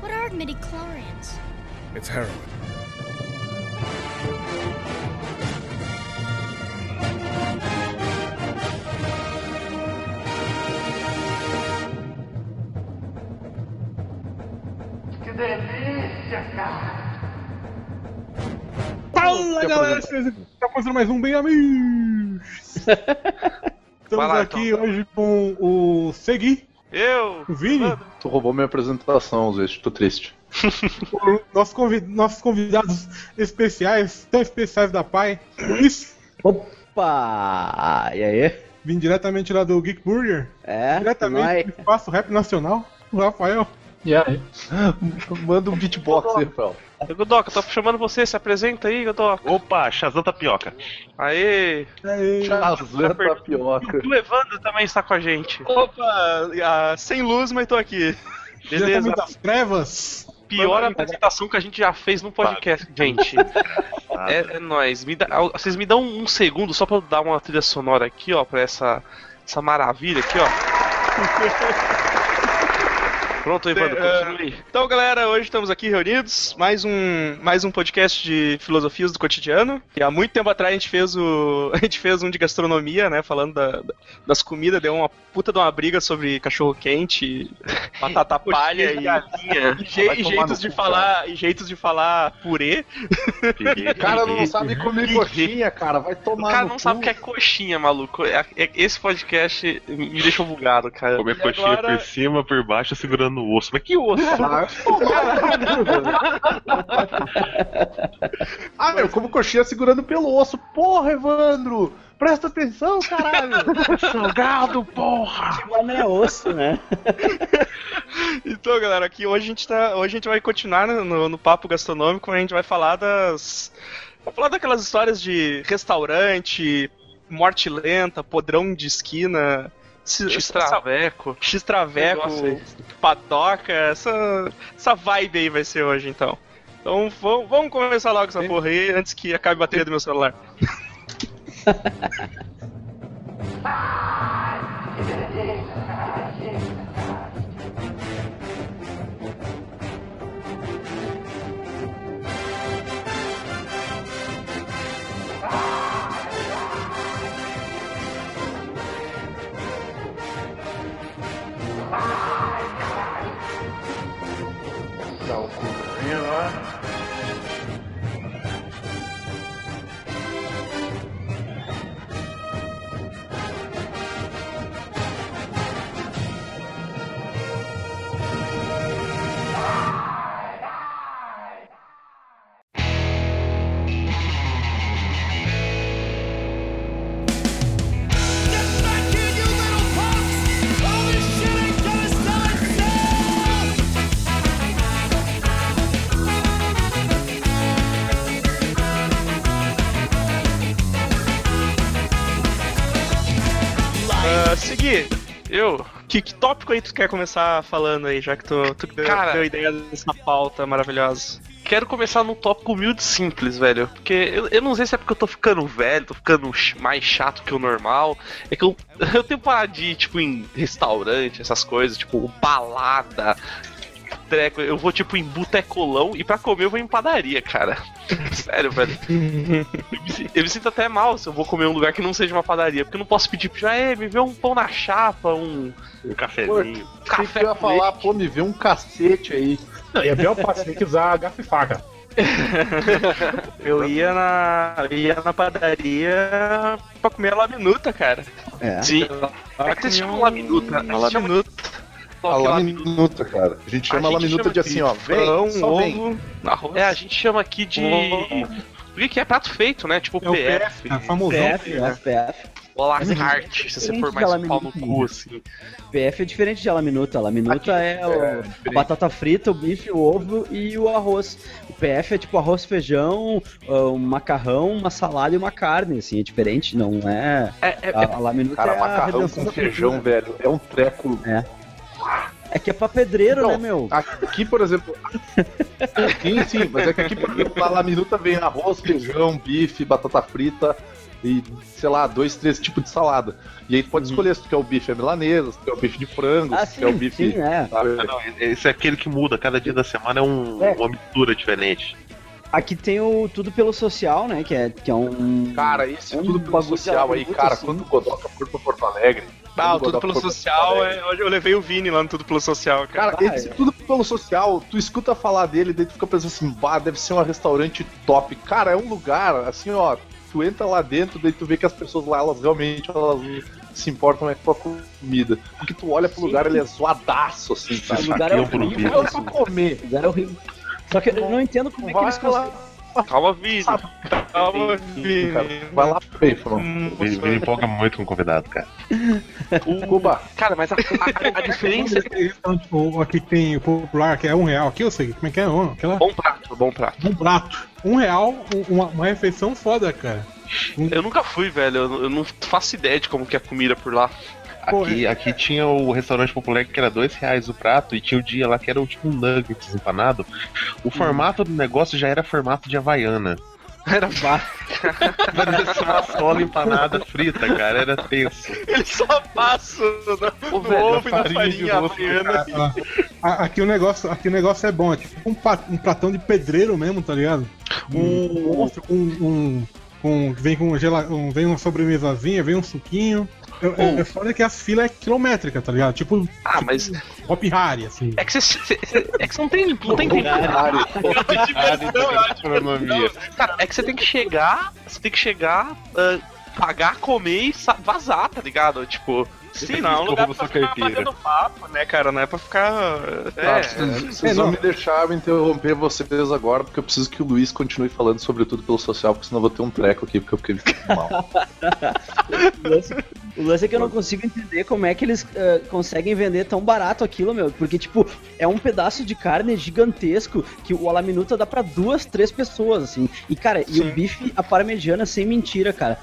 What are midichlorians? It's heroin. Fala galera, está começando mais um Bem Amigos! Estamos lá, aqui então. hoje com o Segui, Eu? o Vini, Tu roubou minha apresentação, Zé, tô triste. nosso convi- nossos convidados especiais, tão especiais da PAI, Luiz, Opa! E aí? vim diretamente lá do Geek Burger, É? diretamente do Espaço Rap Nacional, o Rafael. E aí? Manda um beatbox aí, Rafael. Godoka, tô chamando você, se apresenta aí, Godoka. Opa, Shazam Tapioca. Aê! Aê. Shazam tapioca. E o Evandro também está com a gente. Opa! ah, sem luz, mas tô aqui. Beleza, Diretamente das trevas. pior apresentação que a gente já fez no podcast, gente. É, é nóis. Me dá- vocês me dão um segundo só pra eu dar uma trilha sonora aqui, ó, pra essa, essa maravilha aqui, ó. Pronto, Evandro, É, continue. Então, galera, hoje estamos aqui reunidos. Mais um, mais um podcast de filosofias do cotidiano. E há muito tempo atrás a gente fez o. A gente fez um de gastronomia, né? Falando da- da- das comidas, deu uma puta de uma briga sobre cachorro quente, batata palha e, galinha. e je- e jeitos de cu, falar. E jeitos de falar purê. O cara não sabe comer coxinha, cara. Vai O tomar cara no não cu. sabe o que é coxinha, maluco. É- é- Esse podcast me deixou bugado, cara. Comer E coxinha agora- por cima, por baixo, segurando o osso. Mas que osso? Ah, Ah, meu, como coxinha segurando pelo osso. Porra, Evandro! Presta atenção, caralho! Salgado, porra! Mas não é osso, né? Então, galera, aqui hoje a gente tá. Hoje a gente vai continuar no, no- no papo gastronômico, a gente vai falar das. Vai falar daquelas histórias de restaurante, morte lenta, podrão de esquina, X-Traveco. X-Traveco. Padoca, essa, essa vibe aí vai ser hoje então. Então vamos, vamos começar logo essa porra aí antes que acabe a bateria do meu celular. que, que tópico aí tu quer começar falando aí, já que tu, tu deu, Cara- deu ideia dessa pauta maravilhosa? Quero começar num tópico humilde e simples, velho. Porque eu, eu não sei se é porque eu tô ficando velho, tô ficando mais chato que o normal. É que eu, eu tenho parado de ir, tipo, em restaurante, essas coisas, tipo, balada. Treco, eu vou tipo em botecolão e pra comer eu vou em padaria, cara. Sério, velho. Eu me, si- eu me sinto até mal se eu vou comer em um lugar que não seja uma padaria, porque eu não posso pedir pro já, é, me vê um pão na chapa, um Um cafezinho. Café café que eu ia falar, pô, me vê um cacete aí. Não, e é pior parte, tem que usar garfo e faca. Eu ia na. Eu ia na padaria pra comer a laminuta, cara. É. Sim. Pra que vocês chamam laminuta? A Vocês A laminuta, cara. A gente chama A gente laminuta chama de assim, ó. Pão, ovo, arroz. É, a gente chama aqui de. O que é prato feito, né? Tipo É PF. PF, é famosão. PF, né? PF. Ou la carte, se você for mais Diferente pau no cu, assim. PF é diferente de a laminuta. A laminuta Aqui, é, o- é, a batata frita, o bife, o ovo e o arroz. O PF é tipo arroz, feijão, um macarrão, uma salada e uma carne, assim, é diferente, não é... É, é, A, a laminuta Cara, é a macarrão com feijão, velho. É um treco. É que é pra pedreiro, Não, né, meu? Aqui, por exemplo. sim, sim, mas é que aqui, por exemplo, na laminuta vem arroz, feijão, bife, batata frita. e, sei lá, dois, três tipos de salada. E aí tu pode escolher se tu quer o bife à milanesa, se tu quer o bife de frango, Ah, se tu quer o sim, bife. sim, é. sabe? Não, esse é aquele que muda, cada dia da semana é, um- É. uma mistura diferente. Aqui tem o Tudo Pelo Social, né? Que é, que é um. Cara, esse Um tudo pelo social aí, cara, assim. quando o Godoka for pra Porto Alegre. Ah, o Tudo Pelo Social, é, hoje eu levei o Vini lá no Tudo Pelo Social, cara. Cara, Ah, esse é. tudo pelo social, tu escuta falar dele, daí tu fica pensando assim, bah, deve ser um restaurante top. Cara, é um lugar, assim, ó, tu entra lá dentro, daí tu vê que as pessoas lá, elas realmente elas se importam é com a comida. Porque tu olha pro Sim. lugar, ele é zoadaço, assim, O sabe? lugar é horrível. Não é pra comer. O lugar é horrível. Só que eu não entendo como é que eles lá, conseguem. Calma, Vini. sabe? Calma, Cara, Vini. vai lá falou. Hum, Ele, ele empolga muito com o convidado, cara. O- Cuba, Cara, mas a, a- a diferença é Então, tipo, aqui tem o popular, que é um real. Aqui eu sei como é que é, aquela bom prato, bom prato. um prato. Um real, um- uma, uma refeição foda, cara. Eu nunca fui, velho. Eu, eu não faço ideia de como que é a comida por lá. Aqui, aqui tinha o restaurante popular que era dois reais o prato e tinha o dia lá que era o tipo um nuggets empanado. O formato do negócio já era formato de havaiana. Era Parecia uma sola empanada frita, cara. Era tenso. Ele só passa no, velho, ovo e na farinha havaiana. Aqui o negócio, aqui o negócio é bom, é tipo um, pa- um pratão de pedreiro mesmo, tá ligado? Um monstro com um, com vem com gela, um, vem uma sobremesazinha, vem um suquinho. É, é, é foda que as filas é quilométrica, tá ligado? Tipo, Ah, mas Hop Harry, assim. é que você é que você não tem não tem tempo. Cara, é que você tem que chegar, você tem que chegar, ah, pagar, comer e vazar, tá ligado? Tipo, Sim, não, é um lugar Desculpa pra ficar carteira. batendo papo, né, cara? Não é pra ficar. Tá, É, vocês vocês É, vão não. me deixar interromper vocês agora, porque eu preciso que o Luiz continue falando sobre tudo pelo social, porque senão eu vou ter um treco aqui, porque eu fiquei mal. O lance, é que eu não consigo entender como é que eles eh, conseguem vender tão barato aquilo, meu. Porque, tipo, é um pedaço de carne gigantesco que o Alaminuta dá pra duas, três pessoas, assim. E, cara, e o bife, a parmegiana, sem mentira, cara.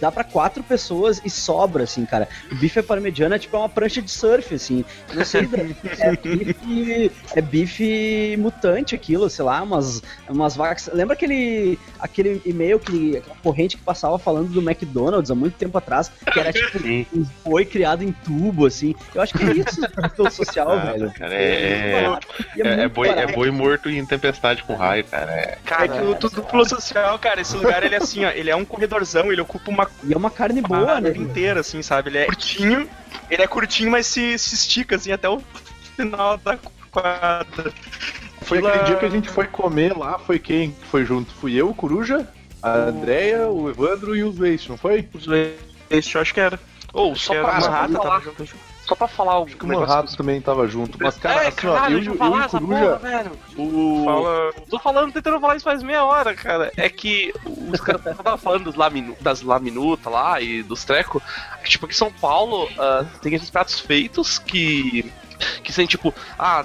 Dá pra quatro pessoas e sobra, assim, cara. O bife à parmegiana é tipo uma prancha de surf, assim. Eu Não sei, é bife, é bife mutante aquilo, sei lá, umas, umas vacas. Lembra aquele, aquele e-mail, que, aquela corrente que passava falando do McDonald's há muito tempo atrás, que era tipo Sim. um boi criado em tubo, assim. Eu acho que é isso pelo social, Ah, velho. cara, é, barato, e é, é muito boi, é boi morto em tempestade com raio, cara. É, É que o tudo pelo social, cara, esse lugar ele é assim, ó, ele é um corredorzão, ele ocupa uma E é uma carne boa, quadra né? inteira, assim, sabe? Ele é curtinho, ele é curtinho, mas se, se estica, assim, até o final da quadra. Foi Fila- aquele dia que a gente foi comer lá, foi quem que foi junto? Fui eu, o Coruja, a Andrea, o Evandro e o Veist, não foi? Esse eu acho que era. ou Acho só era Manhattan, pra tava junto. Só pra falar um Acho que o negócio. Manrato também tava junto. Mas, cara, é, assim, ó, caralho, eu, eu eu falar e o essa Coruja. porra, velho. O... Fala. Tô falando, tentando falar isso faz meia hora, cara. É que os caras estavam falando dos laminu, das laminutas lá e dos trecos. que, Tipo, aqui em São Paulo ah, tem esses pratos feitos que. Que são tipo, ah,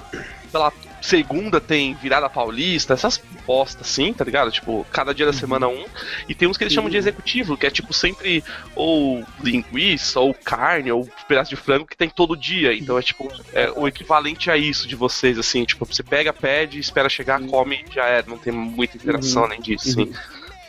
pela segunda tem virada paulista, essas postas assim, tá ligado? Tipo, cada dia da semana um. E tem uns que eles chamam de executivo, que é tipo sempre ou linguiça, ou carne, ou pedaço de frango que tem todo dia. Então é tipo, é o equivalente a isso de vocês, assim, tipo, você pega, pede, espera chegar, come e já é. Não tem muita interação além disso, assim.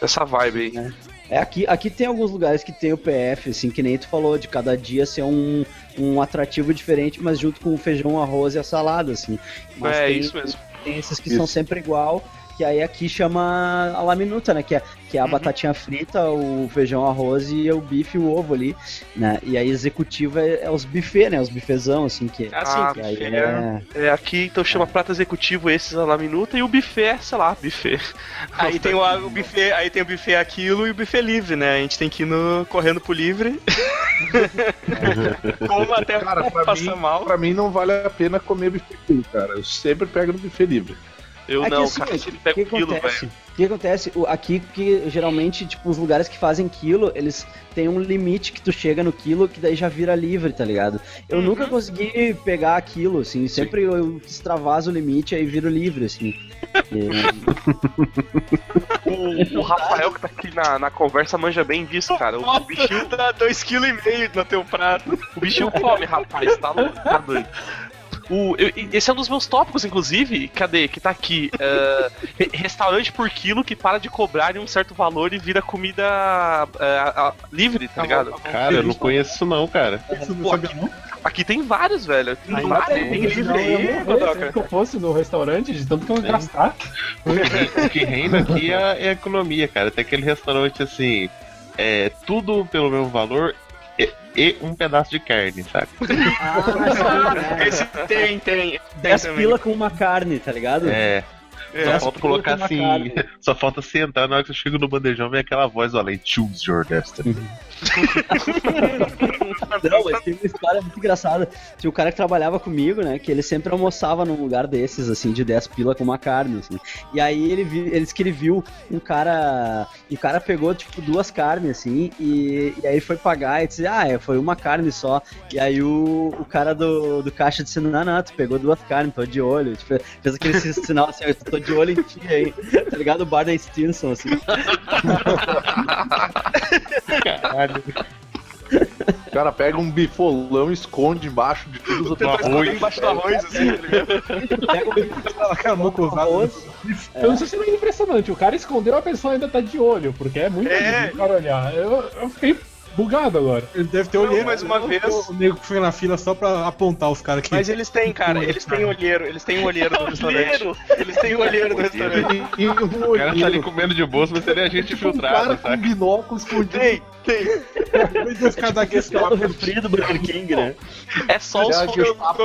Essa vibe aí. É, aqui, aqui tem alguns lugares que tem o PF, assim, que nem tu falou, de cada dia ser um, um atrativo diferente, mas junto com o feijão, o arroz e a salada, assim. Mas é tem, isso mesmo. tem esses que Isso. são sempre igual, que aí aqui chama a laminuta, né? Que é, que é a Uhum. batatinha frita, o feijão, arroz e o bife e o ovo ali, né? E aí executiva é, é os buffet, né? Os bifezão, assim, que, Ah, sim, que aí buffet, é... É, aqui então chama prato executivo esses a la minuta e o buffet, sei lá, buffet. Aí tem o, o buffet, aí tem o buffet aquilo e o buffet livre, né? A gente tem que ir no, correndo pro livre. Como até Cara, pra passar mim, mal. pra mim não vale a pena comer buffet cara. Eu sempre pego no buffet livre. Eu É que não, assim, cara, o ele que, pega que um quilo, acontece? velho. O que acontece? Aqui que geralmente, tipo, os lugares que fazem quilo, eles têm um limite que tu chega no quilo que daí já vira livre, tá ligado? Eu Uhum. nunca consegui pegar aquilo, assim, sempre eu extravaso o limite aí viro livre, assim. E- O, o Rafael que tá aqui na, na conversa manja bem disso, cara. O, o bichinho, dá 2,5kg no teu prato. o bichinho come, rapaz, tá louco, tá doido. O, eu- esse é um dos meus tópicos, inclusive. Cadê? Que tá aqui. re- restaurante por quilo que para de cobrar em um certo valor e vira comida é, a- livre, tá ligado? Cara, eu não conheço isso não, cara. Isso não Pô, não? Aqui tem vários, velho. Tem Aí vários. tem, tem livre aí, Godoka. que eu fosse no restaurante, de tanto que eu ia gastar. O que reina aqui é, é a economia, cara. Tem aquele restaurante assim, é tudo pelo mesmo valor e, um pedaço de carne, saca? Ah, né? Esse tem, tem. Tem 10 também. pila com uma carne, tá ligado? É. É. Só falta colocar assim. carne. Só falta sentar na hora que eu chego no bandejão vem aquela voz, olha, choose your destiny. Não, mas tem uma história muito engraçada. Tinha um cara que trabalhava comigo, né? Que ele sempre almoçava num lugar desses, assim, de 10 pila com uma carne, assim. E aí ele, vi, ele disse que ele viu um cara. Um cara pegou, tipo, duas carnes, assim, e, e aí ele foi pagar e disse, ah, é, foi uma carne só. E aí o, o cara do, do caixa disse, não, não, tu pegou duas carnes, tô de olho. Tipo, fez aquele sinal assim, eu tô de olho em ti aí. Tá ligado? O Barney Stinson, assim. Caralho. O cara pega um bifolão e esconde embaixo de tudo os outros arroz. Embaixo do arroz, assim, tá ligado? Pega o mocosada. arroz, Eu não sei se não é impressionante. O cara escondeu, a pessoa ainda tá de olho, porque é muito É. difícil o cara olhar. Eu, eu fiquei bugado agora. Ele deve ter Não, olheiro. mais uma O- vez. O nego que foi na fila só pra apontar os caras aqui. Mas eles têm, cara, eles têm olheiro, eles têm olheiro no restaurante. Olheiro. Eles têm olheiro no restaurante. E um O cara tá ali olheiro. comendo de bolsa, mas ele é gente Tipo um cara com saca? binóculo escondido. Tem, tem. Dois esse cara do refri do Burger King, né? É só os Já Deixa eu contar,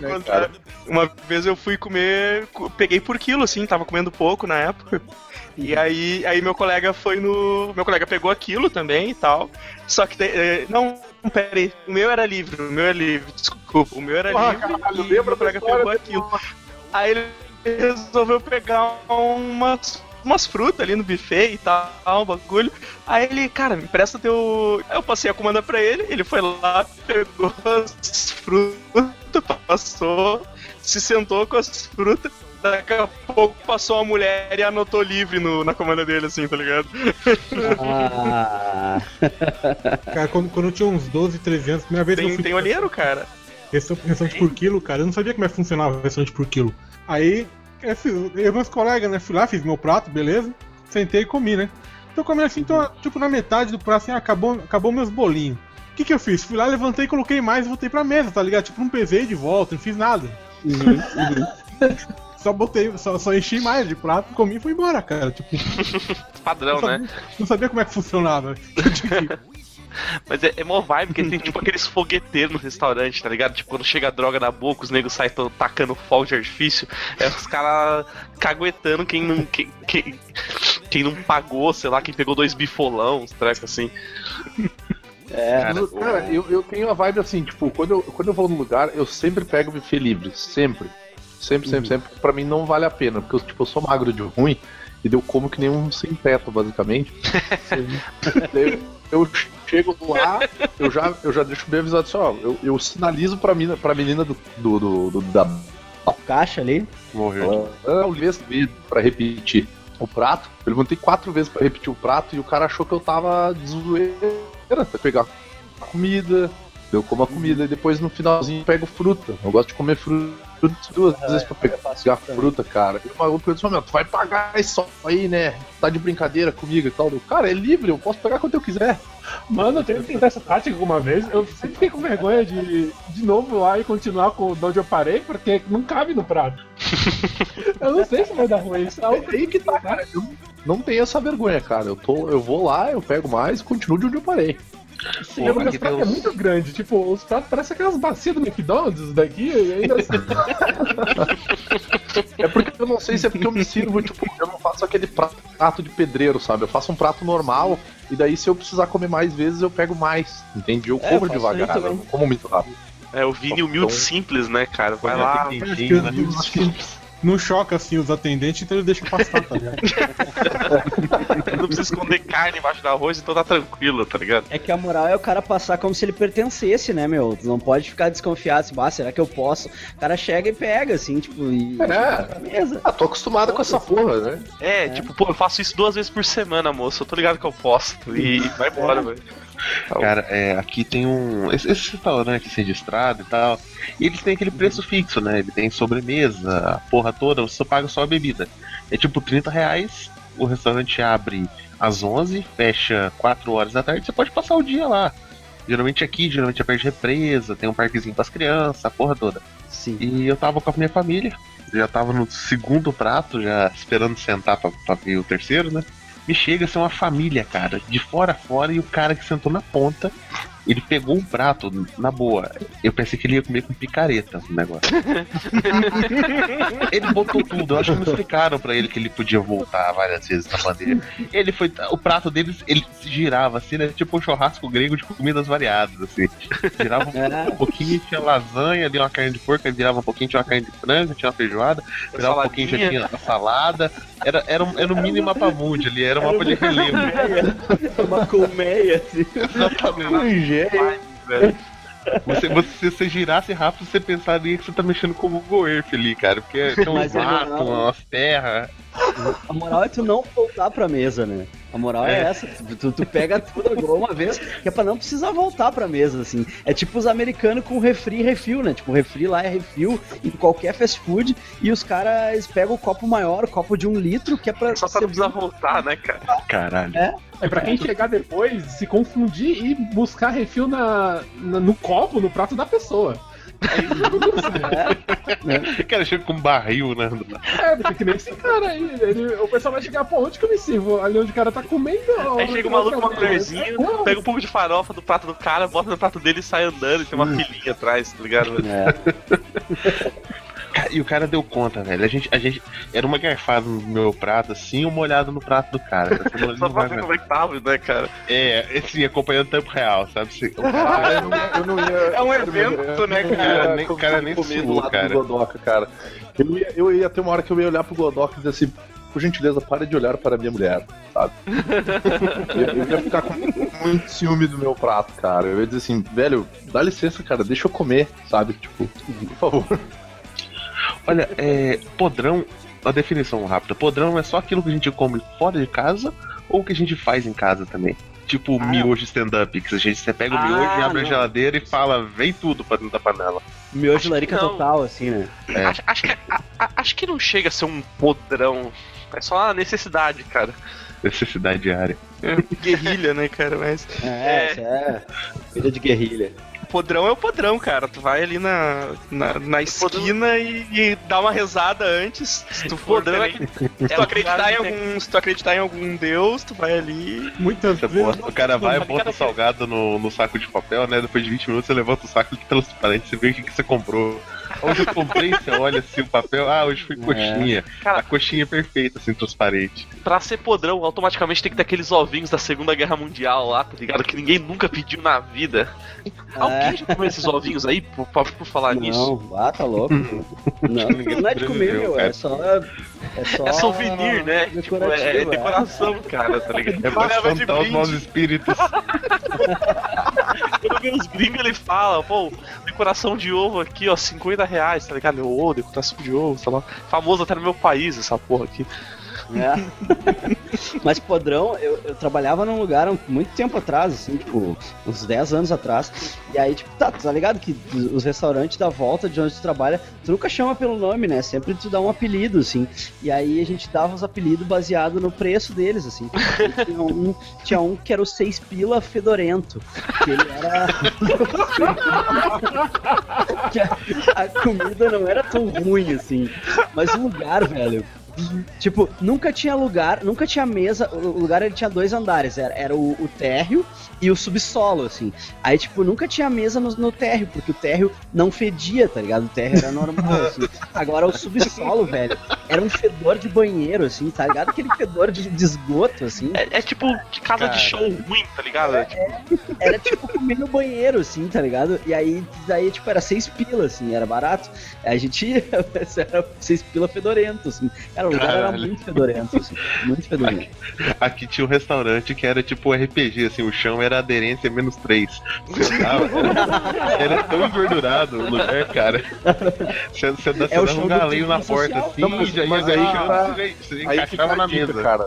né, contar. Uma vez eu fui comer, co- peguei por quilo, assim, tava comendo pouco na época. E aí, aí meu colega foi no. Meu colega pegou aquilo também e tal. Só que. eh, não, pera aí. O meu era livre, o meu era livre, desculpa. O meu era Ah, livre caralho, e meu colega pegou aquilo. Aí ele resolveu pegar umas, umas frutas ali no buffet e tal, um bagulho. Aí ele, cara, me empresta teu. Aí eu passei a comanda pra ele, ele foi lá, pegou as frutas, passou, se sentou com as frutas. Daqui a pouco passou uma mulher e anotou livre no, na comanda dele, assim, tá ligado? Ah, Cara, quando, quando eu tinha uns 12, 13 anos, primeira vez que eu Tem, fui tem olheiro, cara. Restaurante por quilo, cara. Eu não sabia como é que funcionava restaurante por quilo. Aí, eu, fui- eu e meus colegas, né? Fui lá, fiz meu prato, beleza. Sentei e comi, né? Tô comendo assim, tô, tipo, na metade do prato, assim, ah, acabou, acabou meus bolinhos. O que que eu fiz? Fui lá, levantei, coloquei mais e voltei pra mesa, tá ligado? Tipo, não pesei de volta, não fiz nada. Só botei, só, só enchi mais de prato, comi e fui embora, cara. Tipo, Padrão, não, né? sabia, não sabia como é que funcionava. Mas é, é mó vibe, porque tem tipo aqueles fogueteiros no restaurante, tá ligado? Tipo, quando chega a droga na boca, os negros saem tacando fogo de artifício. É os caras caguetando quem não. Quem, quem, quem não pagou, sei lá, quem pegou dois bifolão, uns trecos assim. é. Cara, Cara, eu, eu tenho a vibe assim, tipo, quando eu, quando eu vou num lugar, eu sempre pego buffet livre. Sempre. Sempre, sempre, sempre. Pra mim não vale a pena, porque eu, tipo, eu sou magro de ruim e eu como que nem um sem teto, basicamente. Eu chego lá, eu já, eu já deixo bem avisado assim, ó, eu, eu sinalizo pra, mina, pra menina do, do, do, do- da Caixa ali. Morreu. ah, vez pra repetir o prato. Eu levantei quatro vezes pra repetir o prato e o cara achou que eu tava de zoeira. Pra pegar a comida, eu como a comida e depois no finalzinho eu pego fruta. Eu gosto de comer fruta duas vezes pra pegar pegar fruta, cara. E outra coisa assim, meu, tu vai pagar isso aí, né? Tá de brincadeira comigo e tal. Eu, Cara, é livre, eu posso pegar quando eu quiser. Mano, eu tenho que tentar essa tática alguma vez. Eu sempre fiquei com vergonha de de novo lá e continuar com de onde eu parei, porque não cabe no prato. eu não sei se vai dar ruim. Isso é É aí que tá, cara. Eu não tenho essa vergonha, cara. Eu, tô, eu vou lá, eu pego mais e continuo de onde eu parei. Sim, porque aqui os pratos tem é muito grande. Tipo, os pratos parecem aquelas bacias do McDonald's daqui e ainda assim. É porque eu não sei se é porque eu me sirvo, tipo, eu não faço aquele prato de pedreiro, sabe? Eu faço um prato normal e daí se eu precisar comer mais vezes eu pego mais. Entende? Eu É, como eu devagar, eu como muito rápido. É o Vini humilde Então- simples, né, cara? Vai Põe lá, a piquenique. Acho não choca assim os atendentes, então ele deixa passar, tá ligado? não precisa esconder carne embaixo do arroz, então tá tranquilo, tá ligado? É que a moral é o cara passar como se ele pertencesse, né, meu? Tu não pode ficar desconfiado, assim, ah, será que eu posso? O cara chega e pega, assim, tipo, e. É. mesa. Ah, tô acostumado com essa porra, né? É, tipo, pô, eu faço isso duas vezes por semana, moço. Eu tô ligado que eu posso. E vai embora, velho. Cara, é, aqui tem um. Esse, esse restaurante de estrada e tal. E eles têm aquele preço fixo, né? Ele tem sobremesa, a porra toda, você só paga só a bebida. É tipo 30 reais, o restaurante abre às 11, fecha 4 horas da tarde, você pode passar o dia lá. Geralmente aqui, geralmente é perto de represa, tem um parquezinho pras crianças, a porra toda. Sim. E eu tava com a minha família, já tava no segundo prato, já esperando sentar pra, pra ver o terceiro, né? Me chega a ser uma família, cara, de fora a fora, e o cara que sentou na ponta, ele pegou um prato, na boa. Eu pensei que ele ia comer com picareta o negócio. ele botou tudo, eu acho que não explicaram pra ele que ele podia voltar várias vezes na bandeja. Ele foi. O prato deles, ele se girava assim, né? Tipo um churrasco grego de comidas variadas, assim. Girava um, um pouquinho, tinha lasanha, ali uma carne de porco, aí virava um pouquinho, tinha uma carne de frango, tinha uma feijoada, virava um pouquinho, já tinha a salada. Era, era, um, era um mini mapa mundi ali, era um mapa de relevo. Uma colmeia, assim. Exatamente. velho. Você, você, se você girasse rápido, você pensaria que você tá mexendo com o Google Earth ali, cara. Porque tem um Mas é umas terras. A moral é tu não voltar pra mesa, né? A moral é, É. essa. Tu, tu- pega tudo agora uma vez, que é pra não precisar voltar pra mesa, assim. É tipo os americanos com refri e refil, né? Tipo, o refri lá é refil em qualquer fast food e os caras pegam o copo maior, o copo de um litro, que é pra. Só pra não precisar voltar, né, cara? Caralho. É pra quem chegar depois, se confundir e buscar refil na, na- no copo, no prato da pessoa. É, Cara, chega com um barril, né? É, porque que nem esse cara aí. Ele, o pessoal vai chegar, pô, onde que eu me sirvo? Ali onde o cara tá comendo. Aí chega o maluco com uma colherzinha, pega um pouco de farofa do prato do cara, bota no prato dele e sai andando, e tem uma filinha atrás, tá ligado? é. E o cara deu conta, velho. A gente, a gente. Era uma garfada no meu prato, assim, uma olhada no prato do cara. Só pra ver como é que tava, né, cara? É, assim, acompanhando o tempo real, sabe? O Ah, cara- eu, não, eu não ia. É um evento, né, cara? Nem- conseguir cara nem suou, cara. do Godoka, cara. Eu ia, eu ia ter uma hora que eu ia olhar pro Godoka e dizer assim. Por gentileza, pare de olhar para a minha mulher, sabe? eu, eu ia ficar com muito ciúme do meu prato, cara. Eu ia dizer assim, velho, dá licença, cara, deixa eu comer, sabe? Tipo, por favor. Olha, é. Podrão. A definição rápida. Podrão é só aquilo que a gente come fora de casa ou que a gente faz em casa também. Tipo Ah, miojo stand-up, que a gente, você pega o Ah, miojo, abre não. a geladeira e fala, vem tudo pra dentro da panela. Miojo larica total, assim, né? É. Acho, acho que, a- a- acho que não chega a ser um podrão. É só uma necessidade, cara. Necessidade diária. Guerrilha, né, cara? Mas É, É. é. Vida de guerrilha. Podrão é o podrão, cara. Tu vai ali na, na, na esquina e, e dá uma rezada antes. Se tu for Podrão é que- Se é tu acreditar em algum, se tu acreditar em algum deus, tu vai ali. Muitas Você vezes. bota- o cara vai, Tá bota o salgado no, no saco de papel, né? Depois de 20 minutos você levanta o saco de transparente, você vê o que, que você comprou. Hoje eu comprei, você olha assim o papel, ah, hoje foi coxinha. Cara- a coxinha é perfeita, assim, transparente. Pra ser podrão, automaticamente tem que ter aqueles ovinhos da Segunda Guerra Mundial lá, tá ligado? Que ninguém nunca pediu na vida. Alguém já comeu esses ovinhos aí, por, por, por falar nisso? Não, ah, tá louco. Não, Ninguém não é de comer, meu. É cara. só. É só. É souvenir, né? Tipo, é, é é. decoração, cara, tá ligado? É pra espantar os maus espíritos. Quando vê os gringos, ele fala, pô, decoração de ovo aqui, ó, 50 reais, tá ligado? Meu, ô, decoração de ovo, sei lá. Famoso até no meu país, essa porra aqui. É. Mas podrão, eu, eu trabalhava num lugar muito tempo atrás, assim, tipo, uns 10 anos atrás. E aí, tipo, tá, tá ligado que os restaurantes da volta de onde tu trabalha, tu nunca chama pelo nome, né? Sempre tu dá um apelido, assim. E aí a gente dava os apelidos baseado no preço deles, assim. Tinha um, tinha um que era o Seis Pila Fedorento. Que ele era. que a, a comida não era tão ruim, assim. Mas o lugar, velho. Tipo, nunca tinha lugar, nunca tinha mesa. O lugar ele tinha dois andares, era, era o, o térreo e o subsolo, assim. Aí, tipo, nunca tinha mesa no, no térreo, porque o térreo não fedia, tá ligado? O térreo era normal, assim. Agora o subsolo, velho, era um fedor de banheiro, assim, tá ligado? Aquele fedor de, de esgoto, assim. É, é tipo de casa Cara. de show ruim, tá ligado? É, tipo, Era tipo comer no banheiro, assim, tá ligado? E aí, daí, tipo, era seis pila, assim, era barato. Aí a gente ia, era seis pila fedorento, assim. Cara, o lugar era muito fedorento, assim. Muito fedorento. Aqui tinha um restaurante que era tipo RPG, assim, o chão era aderência menos 3. Você tava, era, era tão engordurado o lugar, cara. Você, você, você É dava um galinho na ciclo porta social. assim, Não, mas- já mas aí que tá- você, você Aí encaixava a na dica, mesa. cara.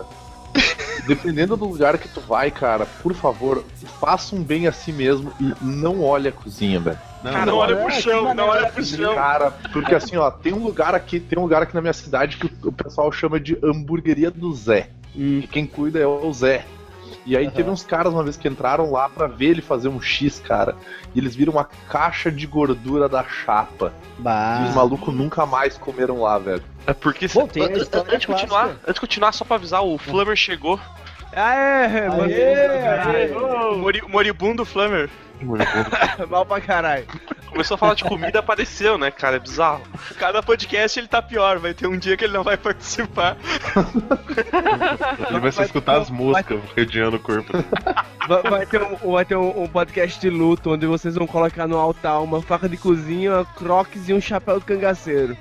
dependendo do lugar que tu vai, cara, por favor, faça um bem a si mesmo e não olhe a cozinha, velho. Não, Cara, não olha pro é, que chão, não olha pro chão. Cara, porque assim, ó, tem um lugar aqui, tem um lugar aqui na minha cidade que o- o pessoal chama de hamburgueria do Zé. Hum. E quem cuida é o Zé. E aí teve uns caras uma vez que entraram lá pra ver ele fazer um X, cara. E eles viram uma caixa de gordura da chapa. E os Bah. malucos nunca mais comeram lá, velho. É porque Pô, cê- tem a an- an- história antes de continuar, antes de continuar, só pra avisar, o Flummer chegou. Ah, é, mano. Aê, O mori- moribundo Flammer. Mal pra caralho. Começou a falar de comida, apareceu, né, cara? É bizarro. Cada podcast ele tá pior, vai ter um dia que ele não vai participar. Ele vai só escutar as moscas rodeando o corpo. Vai, vai ter, um, vai ter um, um podcast de luto onde vocês vão colocar no altar uma faca de cozinha, uma crocs e um chapéu de cangaceiro.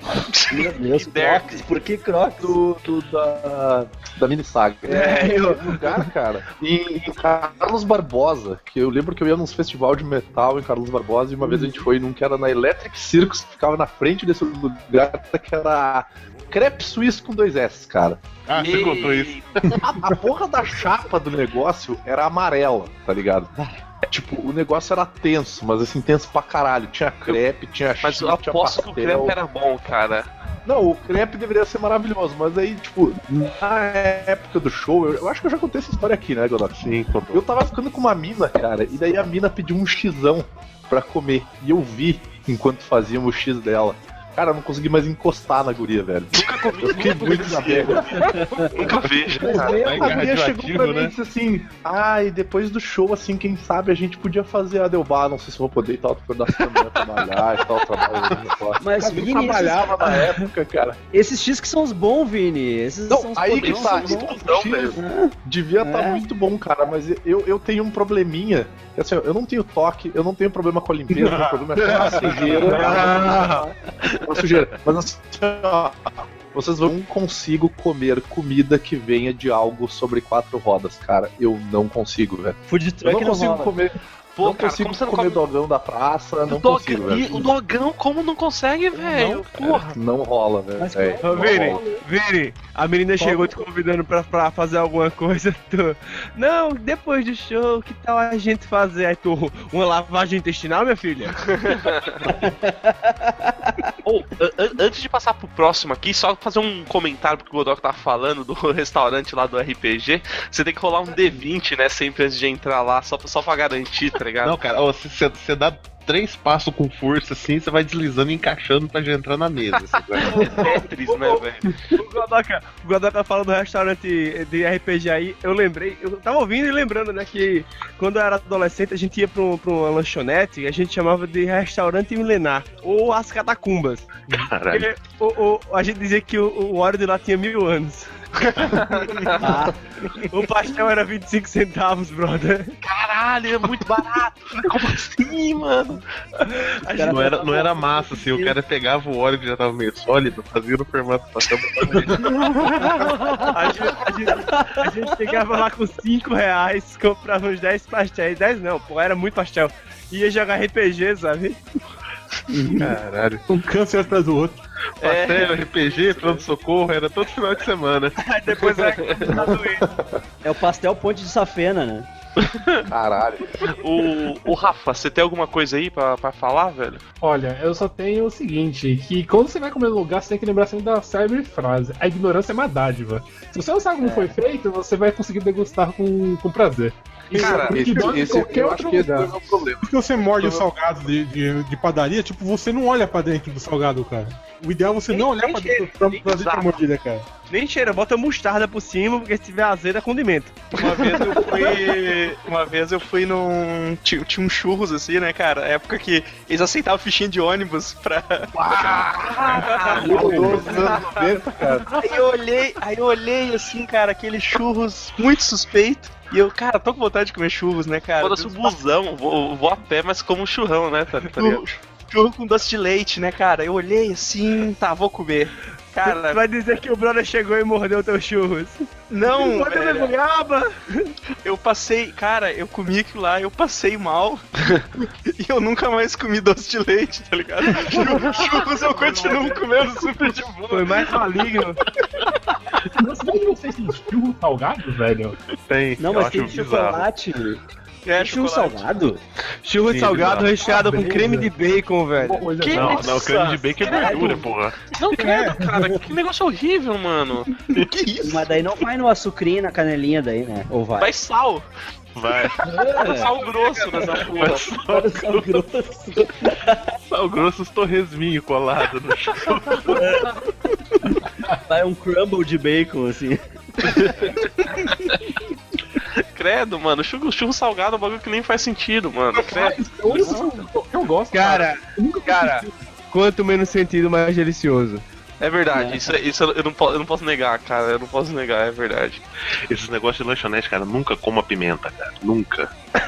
Meu Deus, Crocs, por que Crocs? Do, do- da, da mini saga. É, eu- lugar, cara, em, em Carlos Barbosa, que eu lembro que eu ia nos festival de metal em Carlos Barbosa e uma vez a gente foi num que era na Electric Circus, que ficava na frente desse lugar, que era crepe suíço com dois S, cara. Ah, você contou isso. A, a porra da chapa do negócio era amarela, tá ligado? Tipo, o negócio era tenso, mas assim, tenso pra caralho. Tinha crepe, tinha Mas eu tinha aposto que o crepe era bom, cara. Não, o crepe deveria ser maravilhoso, mas aí, tipo, na época do show, eu, eu acho que eu já contei essa história aqui, né, Godot? Sim, contou. Eu tava ficando com uma mina, cara, e daí a mina pediu um xizão pra comer. E eu vi enquanto fazíamos o x dela. Cara, eu não consegui mais encostar na guria, velho. Nunca comi, Eu fiquei muito desapego. nunca vejo. Tá A guria chegou pra mim né? e disse assim: Ai, depois do show, assim, quem sabe a gente podia fazer a Delbar, não sei se vou poder e tal, tô ficando da manhã trabalhar e tal, trabalho. Mas, Cara, eu Vini, trabalhava na época, cara. Esses X que são os bons, Vini. Esses Não, são os aí que tá. bons. Então, velho. devia estar É. muito bom, cara, mas eu, eu tenho um probleminha. que, Assim, eu não tenho toque, eu não tenho problema com a limpeza, meu problema é com a sujeira. Com a sujeira. Mas assim, ó, vocês vão não consigo comer comida que venha de algo sobre quatro rodas, cara. Eu não consigo, velho. Food Eu truck não não consigo rola. comer. Pô, não cara, consigo não comer come... dogão da praça, não o, dog... consigo, e velho. o dogão, como não consegue, velho? Porra. Não rola, velho. Mas É, não Vini, rola. Vini, a menina chegou te convidando pra, pra fazer alguma coisa. Tu, não, depois do show, que tal a gente fazer? Aí tu, uma lavagem intestinal, minha filha? Antes de passar pro próximo aqui, só fazer um comentário porque o Godok tá falando do restaurante lá do RPG. Você tem que rolar um D20, né? Sempre antes de entrar lá, só, pra- só pra garantir, tá ligado? Não, cara, você dá três passos com força assim, você vai deslizando e encaixando pra já entrar na mesa. assim. É Tetris, né, velho? O Godoka, o Godoka fala do restaurante de RPG aí, eu lembrei, eu tava ouvindo e lembrando, né, que quando eu era adolescente a gente ia pra, um- pra uma lanchonete e a gente chamava de restaurante milenar, ou as catacumbas. Caralho. Porque o, o- a gente dizia que o, o óleo de lá tinha mil anos. Ah, O pastel era 25 centavos, brother. Caralho, é muito barato. Como assim, mano? Não era, não era massa, assim, o cara pegava o óleo que já tava meio sólido, fazia no formato pastel A gente, a, gente, a gente chegava lá com 5 reais, comprava uns 10 pastéis. 10 não, pô, era muito pastel. Ia jogar RPG, sabe? Caralho. Um câncer atrás do outro. Pastel, RPG, pronto-socorro, era todo final de semana. Aí depois era tá é o pastel ponte de safena, né? Caralho. O, o Rafa, você tem alguma coisa aí pra, pra falar, velho? Olha, eu só tenho o seguinte, que quando você vai comer no lugar, você tem que lembrar sempre da célebre frase, a ignorância é uma dádiva. Se você não sabe como foi feito, você vai conseguir degustar com, com prazer. Cara, porque Esse, esse, eu acho que esse é o problema. Porque você morde o salgado de, de, de padaria, tipo, você não olha pra dentro do salgado, cara. O ideal é você não olhar pra dentro pra, pra dentro da mordida, cara. Nem cheira, bota mostarda por cima, porque se tiver azedo é condimento. Uma vez eu fui. Uma vez eu fui num. Tinha, tinha um churros assim, né, cara? Época que eles aceitavam fichinha de ônibus pra. Mudou nos anos 90, cara. Aí eu olhei, aí eu olhei assim, cara, aquele churros muito suspeito. E eu, cara, tô com vontade de comer churros, né, cara? Foda-se o busão, vou, vou a pé, mas como um churrão, né? Tá, tá ligado? Churro, com doce de leite, né, cara? Eu olhei assim, tá, vou comer. Tu Cara, vai dizer que o brother chegou e mordeu teu churros. não, velho. na goiaba. Eu passei, cara, eu comi aquilo lá, eu passei mal. e eu nunca mais comi doce de leite, tá ligado? Churros eu continuo comendo super de boa. Foi mais maligno. Vocês têm churro salgado, velho? Tem. Não, mas tem chocolate. É, Tem churro chocolate. salgado? Churro Sim, salgado bizarro. recheado Ah, com creme de bacon, velho. Que Não, assim. não, creme de bacon é gordura, porra. Não quero, cara. Que negócio horrível, mano. Que isso? Mas daí não vai no açucrinho na canelinha daí, né? Ou vai? Vai sal. Vai. Sal grosso nessa porra. Vai sal grosso. Sal grosso, os torresminhos colados no chão. Vai um crumble de bacon, assim. Credo, mano. Churro, churro salgado é um bagulho que nem faz sentido, mano. Credo. É único que eu gosto, Cara, Eu nunca cara, quanto menos sentido, mais delicioso. É verdade. Isso, isso eu, não posso, eu não posso negar, cara. Eu não posso negar, é verdade. Esses negócios de lanchonete, cara, nunca coma pimenta, cara. Nunca.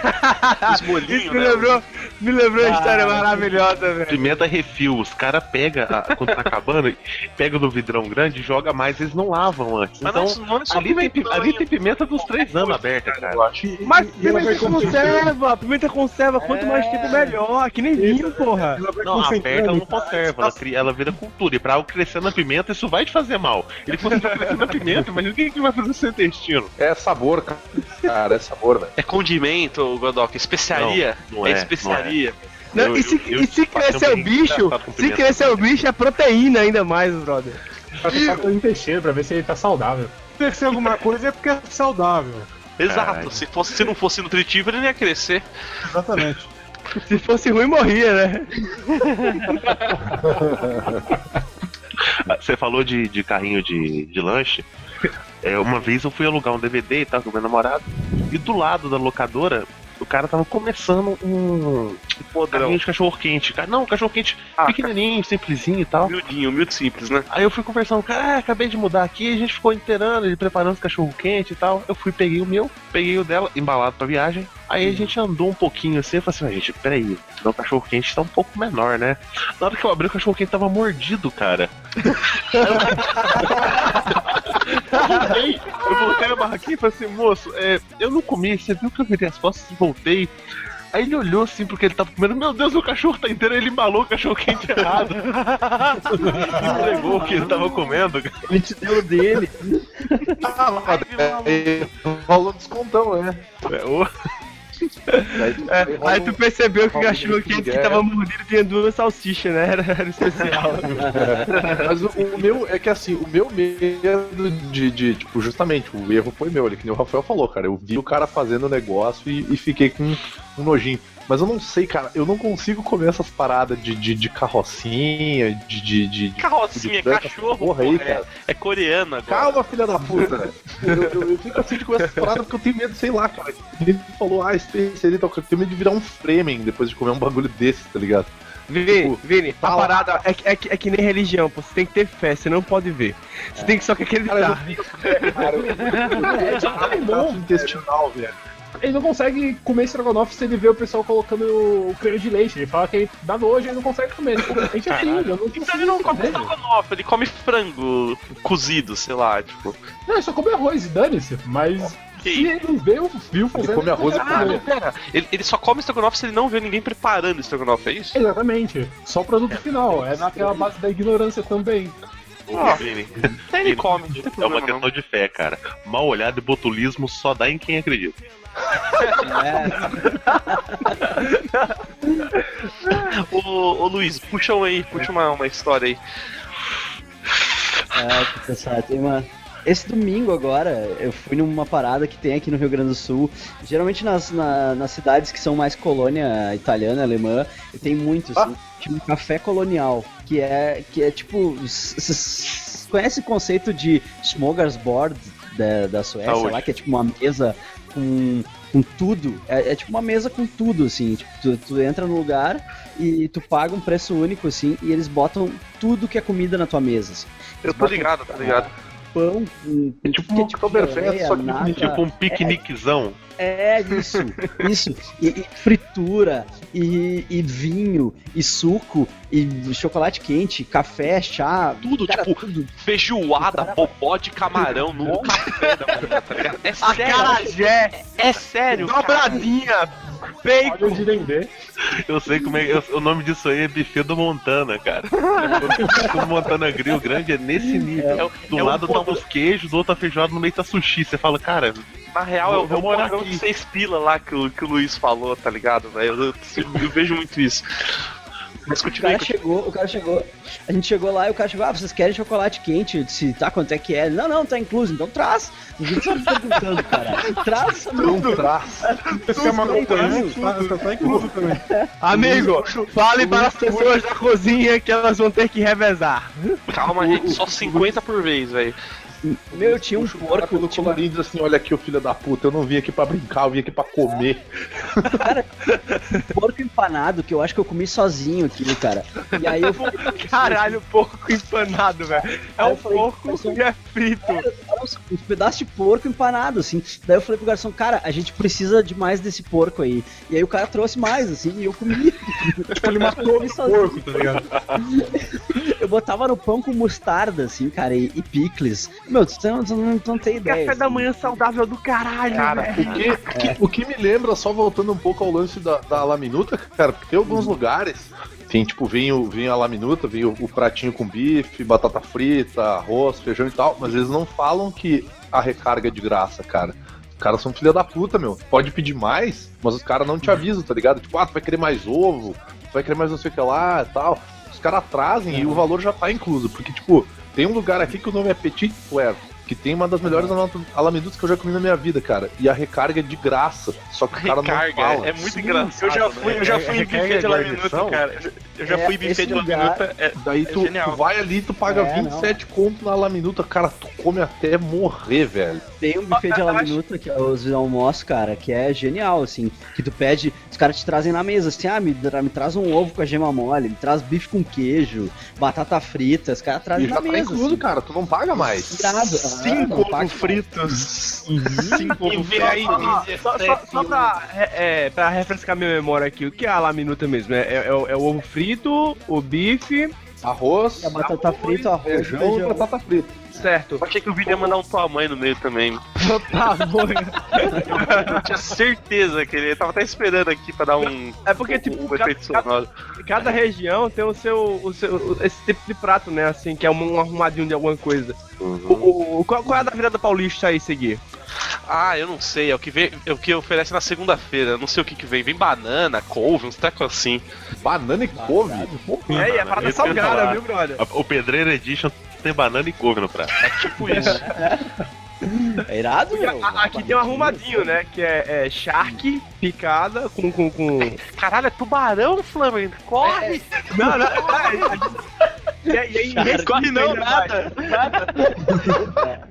Os Isso bolinhos, me né? lembrou, me lembrou uma história maravilhosa, velho. Pimenta refil, os caras pegam, a- quando tá acabando, pega do vidrão grande e joga mais, eles não lavam antes. Mas Então, não, não é ali, tem, ali tem pimenta dos três anos aberta, cara. Mas E pimenta conserva, pimenta conserva, quanto mais tempo melhor, que nem vinho, porra. Não, aberta ela não conserva, ela, cria, ela vira cultura. E pra algo crescer na pimenta, isso vai te fazer mal. Ele conseguiu crescer na pimenta, imagina o que, que vai fazer no seu intestino. É sabor, cara. Cara, é sabor, velho. É condimento, Godok. Especiaria. Não, não é, é, especiaria. Não, Eu- e se, eu- eu e se crescer o bicho, engraçado com se crescer o bicho é proteína ainda mais, brother. Pra testar pelo intestino, pra ver se ele tá saudável. Se ser alguma coisa é porque é saudável. Exato. Se, fosse, se não fosse nutritivo, ele não ia crescer. Exatamente. Se fosse ruim, morria, né? Ah, Você falou de, de carrinho de, de lanche. É, uma vez eu fui alugar um DVD e tal com meu namorado. E do lado da locadora, o cara tava começando um carrinho de cachorro quente. Cara, não, cachorro quente Ah, pequenininho, simplesinho e tal. Humildinho, humilde simples, né? Aí eu fui conversando, cara, ah, acabei de mudar aqui, a gente ficou inteirando, ele preparando os cachorro quente e tal. Eu fui, peguei o meu, peguei o dela, embalado pra viagem. Aí a gente andou um pouquinho assim, eu falei assim, "Ah, gente, peraí, meu cachorro quente tá um pouco menor, né? Na hora que eu abri o cachorro quente tava mordido, cara. eu voltei, eu voltei na barraquinha e falei assim, moço, é, eu não comi, você viu que eu virei as costas e voltei. Aí ele olhou assim porque ele tava comendo, meu Deus, o cachorro tá inteiro, ele embalou o cachorro quente errado. Entregou o que ele tava comendo. Ele te deu o dele. Ah, mas é, rolou descontão, né? É, ô, É, aí tu percebeu que o cachorro quente que tava mordido tinha duas salsichas, né? Era, era especial. Mas o, o meu é que assim, o meu medo de, de, tipo, justamente, o erro foi meu, ali, que nem o Rafael falou, cara. Eu vi o cara fazendo o negócio e, e fiquei com um nojinho. Mas eu não sei, cara, eu não consigo comer essas paradas de, de, de carrocinha, de. de, de, Carrocinha, de branca, cachorro, porra aí, porra, cara. É coreano agora. Calma, filha da puta. Eu, eu, eu fico assim de comer essas paradas porque eu tenho medo, sei lá, cara. Ele falou, ah, especialista, eu tenho medo de virar um Fremen depois de comer um bagulho desse, tá ligado? Vini, Vini, a parada é, que- é, que- é que nem religião, pô. Você tem que ter fé, você não pode ver. Você tem que só que acreditar. Cara, eu, eu, eu, intestinal, velho. Ele não consegue comer estrogonofe se ele vê o pessoal colocando o creme de leite. Ele fala que ele dá nojo e ele não consegue comer. A gente é filho, eu não consigo Então ele não come comer. estrogonofe, ele come frango cozido, sei lá, tipo. Não, ele só come arroz e dane-se. Mas se ele não vê o fio fazendo. come arroz e ele Ah, pera. Ele, ele só come estrogonofe se ele não vê ninguém preparando estrogonofe, é isso? Exatamente. Só o produto final. É naquela base da ignorância também. Ah. Vini, ele come, É uma questão não. de fé, cara. Mal olhado e botulismo só dá em quem acredita. Ô, ô Luiz, puxa um aí, puxa uma, uma história aí. Ah, que cansado. Tem uma. Esse domingo agora, eu fui numa parada que tem aqui no Rio Grande do Sul. Geralmente nas, na- nas cidades que são mais colônia italiana, alemã, tem muito, assim, tipo um café colonial, que é, que é tipo. Vocês conhecem o conceito de smorgasbord da, da Suécia Saúde. lá, que é tipo uma mesa com, com tudo. É, é tipo uma mesa com tudo, assim. Tipo, tu, tu entra no lugar e tu paga um preço único, assim, e eles botam tudo que é comida na tua mesa. Assim Eu tô ligado, tô ligado. Pão com, com tipo um Oktoberfest, só que nata. Tipo um piqueniquezão. É, isso, isso. E, e fritura, e, e vinho, e suco, e chocolate quente, café, chá. Tudo, cara, tipo, tudo. Feijoada, bobó de camarão no café da manhã, tá ligado? É sério, Acarajé, é sério, cara. dobradinha, bacon. Óleo de dendê. Eu sei como é. eu- o nome disso aí é buffet do Montana, cara. o Montana Grill grande é nesse nível. do é um lado tá ponto- uns queijos, do outro tá feijoada, no meio tá sushi. Você fala, cara, Na real, é o- é vou morar aqui. de seis pila lá que o, que o Luiz falou, tá ligado? Eu, eu- eu vejo muito isso. Mas O continue, cara continue. chegou, o cara chegou. A gente chegou lá e o cara chegou, ah, vocês querem chocolate quente? Eu disse, tá, quanto é que é? Não, não, tá incluso, então traz. Ninguém tá me perguntando, cara. Traz Não traz. Esse é uma tá, tá incluso também. Amigo, fale para as pessoas da cozinha que elas vão ter que revezar. Calma, gente, só 50 por vez, velho. Meu, tinha um cara porco, pelo tinha um diz assim, olha aqui, o filho da puta, eu não vim aqui pra brincar, eu vim aqui pra comer. porco empanado que eu acho que eu comi sozinho aquilo, cara. E aí eu falei, Caralho, porco empanado, velho. É um eu falei, porco que é frito. uns, uns pedaços de porco empanado, assim. Daí eu falei pro garçom, cara, a gente precisa de mais desse porco aí. E aí o cara trouxe mais, assim, e eu comi. Tipo, ele matou o porco, tá ligado? Eu botava no pão com mostarda, assim, cara, e, e picles. Meu, tu não, não, não tem ideia. Café da assim. manhã saudável do caralho, Cara, velho. o que, o que- o que me lembra, só voltando um pouco ao lance da, da laminuta, cara, porque tem alguns lugares. Tem, tipo, vem, o, vem a laminuta, vem o, o pratinho com bife, batata frita, arroz, feijão e tal, mas eles não falam que a recarga é de graça, cara. Os caras são filha da puta, meu. Pode pedir mais, mas os caras não te avisam, tá ligado? Tipo, ah, tu vai querer mais ovo, tu vai querer mais não sei o que lá e tal. Os caras trazem e o valor já tá incluso, porque, tipo, tem um lugar aqui que o nome é Petit Poire, que tem uma das melhores ala- alaminutas que eu já comi na minha vida, cara. E a recarga é de graça, só que o cara não Recarga, fala. é muito engraçado. Eu já né? fui, eu já fui em Recarga buffet de é laminuta, guarnição? cara. Eu já É, fui em buffet de lugar- laminuta. É, Daí É tu, tu vai ali, tu paga É, 27 conto na laminuta, cara, tu come até morrer, velho. Tem um buffet de laminuta, que é os almoços, cara, que é genial, assim. Que tu pede, os caras te trazem na mesa, assim, ah, me, me traz um ovo com a gema mole, me traz bife com queijo, batata frita, os caras E trazem já na tá mesa. incluso, assim. cara, tu não paga mais. Irado. Cinco ovos fritos. Cinco ovos vem aí, fritos. Só, só, só pra, é, é, pra refrescar minha memória aqui, o que é a laminuta mesmo? É, é- é o- é o ovo frito, o bife, Arroz, a batata frita, arroz, feijão e feijão. batata frita. Certo? Eu achei que o vídeo ia mandar um tua mãe no meio também. Tá bom. Eu tinha certeza que ele tava até esperando aqui pra dar um, É porque, tipo, um cada, efeito sonoro. cada região tem o seu, o seu. esse tipo de prato, né? Assim, que é um, um arrumadinho de alguma coisa. O, o- o- qual, qual é a da virada paulista aí, seguir? Ah, eu não sei, é o que vem, é o que oferece na segunda-feira. Eu não sei o que que vem. Vem banana, couve, uns trecos assim. Banana e couve. É, e a parada eu salgada, viu, brother? o Pedreiro Edition tem banana e couve no prato. Tipo isso. É irado, meu. A- Aqui tem um arrumadinho, né? Que é, é charque picada com. com, com... Caralho, é tubarão, Flamer. Corre! Não, não, é, E aí, e Corre não, ainda nada.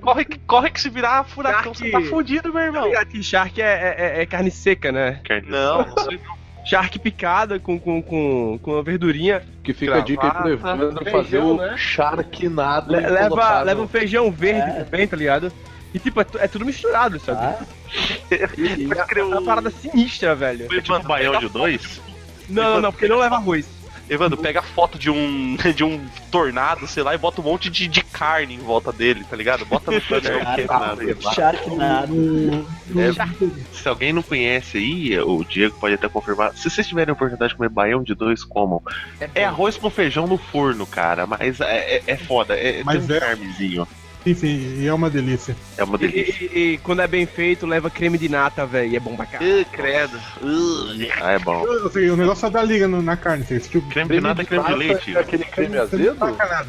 Corre, que- corre que se virar furacão, você tá Shark. fudido, meu irmão. mais. Que charque é, é- é carne seca, né? Não, não sei. Charque picada com, com, com, com a verdurinha. Que fica a dica aí pro Gravata, Evandro fazer o né? charquinado. Le- leva, leva um feijão verde É. também, tá ligado? E tipo, é, é tudo misturado, sabe? Ah, É crer, uma parada sinistra, velho. É tipo um baião de dois? Não, não, não, porque não leva arroz. Evandro, pega a foto de um, de um tornado, sei lá, e bota um monte de, de carne em volta dele, tá ligado? Bota no chão. Sharknado. Se alguém não conhece aí, o Diego pode até confirmar. Se vocês tiverem a oportunidade de comer baião de dois, comam. É arroz com feijão no forno, cara, mas é, é, é foda. É, Mas tem um é- charmezinho. Sim, sim, e é uma delícia. É uma E, delícia. e- e quando é bem feito, leva creme de nata, velho. E é bom pra caralho. Ih, credo. Ih. Ah, é bom. Assim, o negócio é da liga no- na carne, você assistiu? Creme de nata é creme de leite. É aquele creme azedo?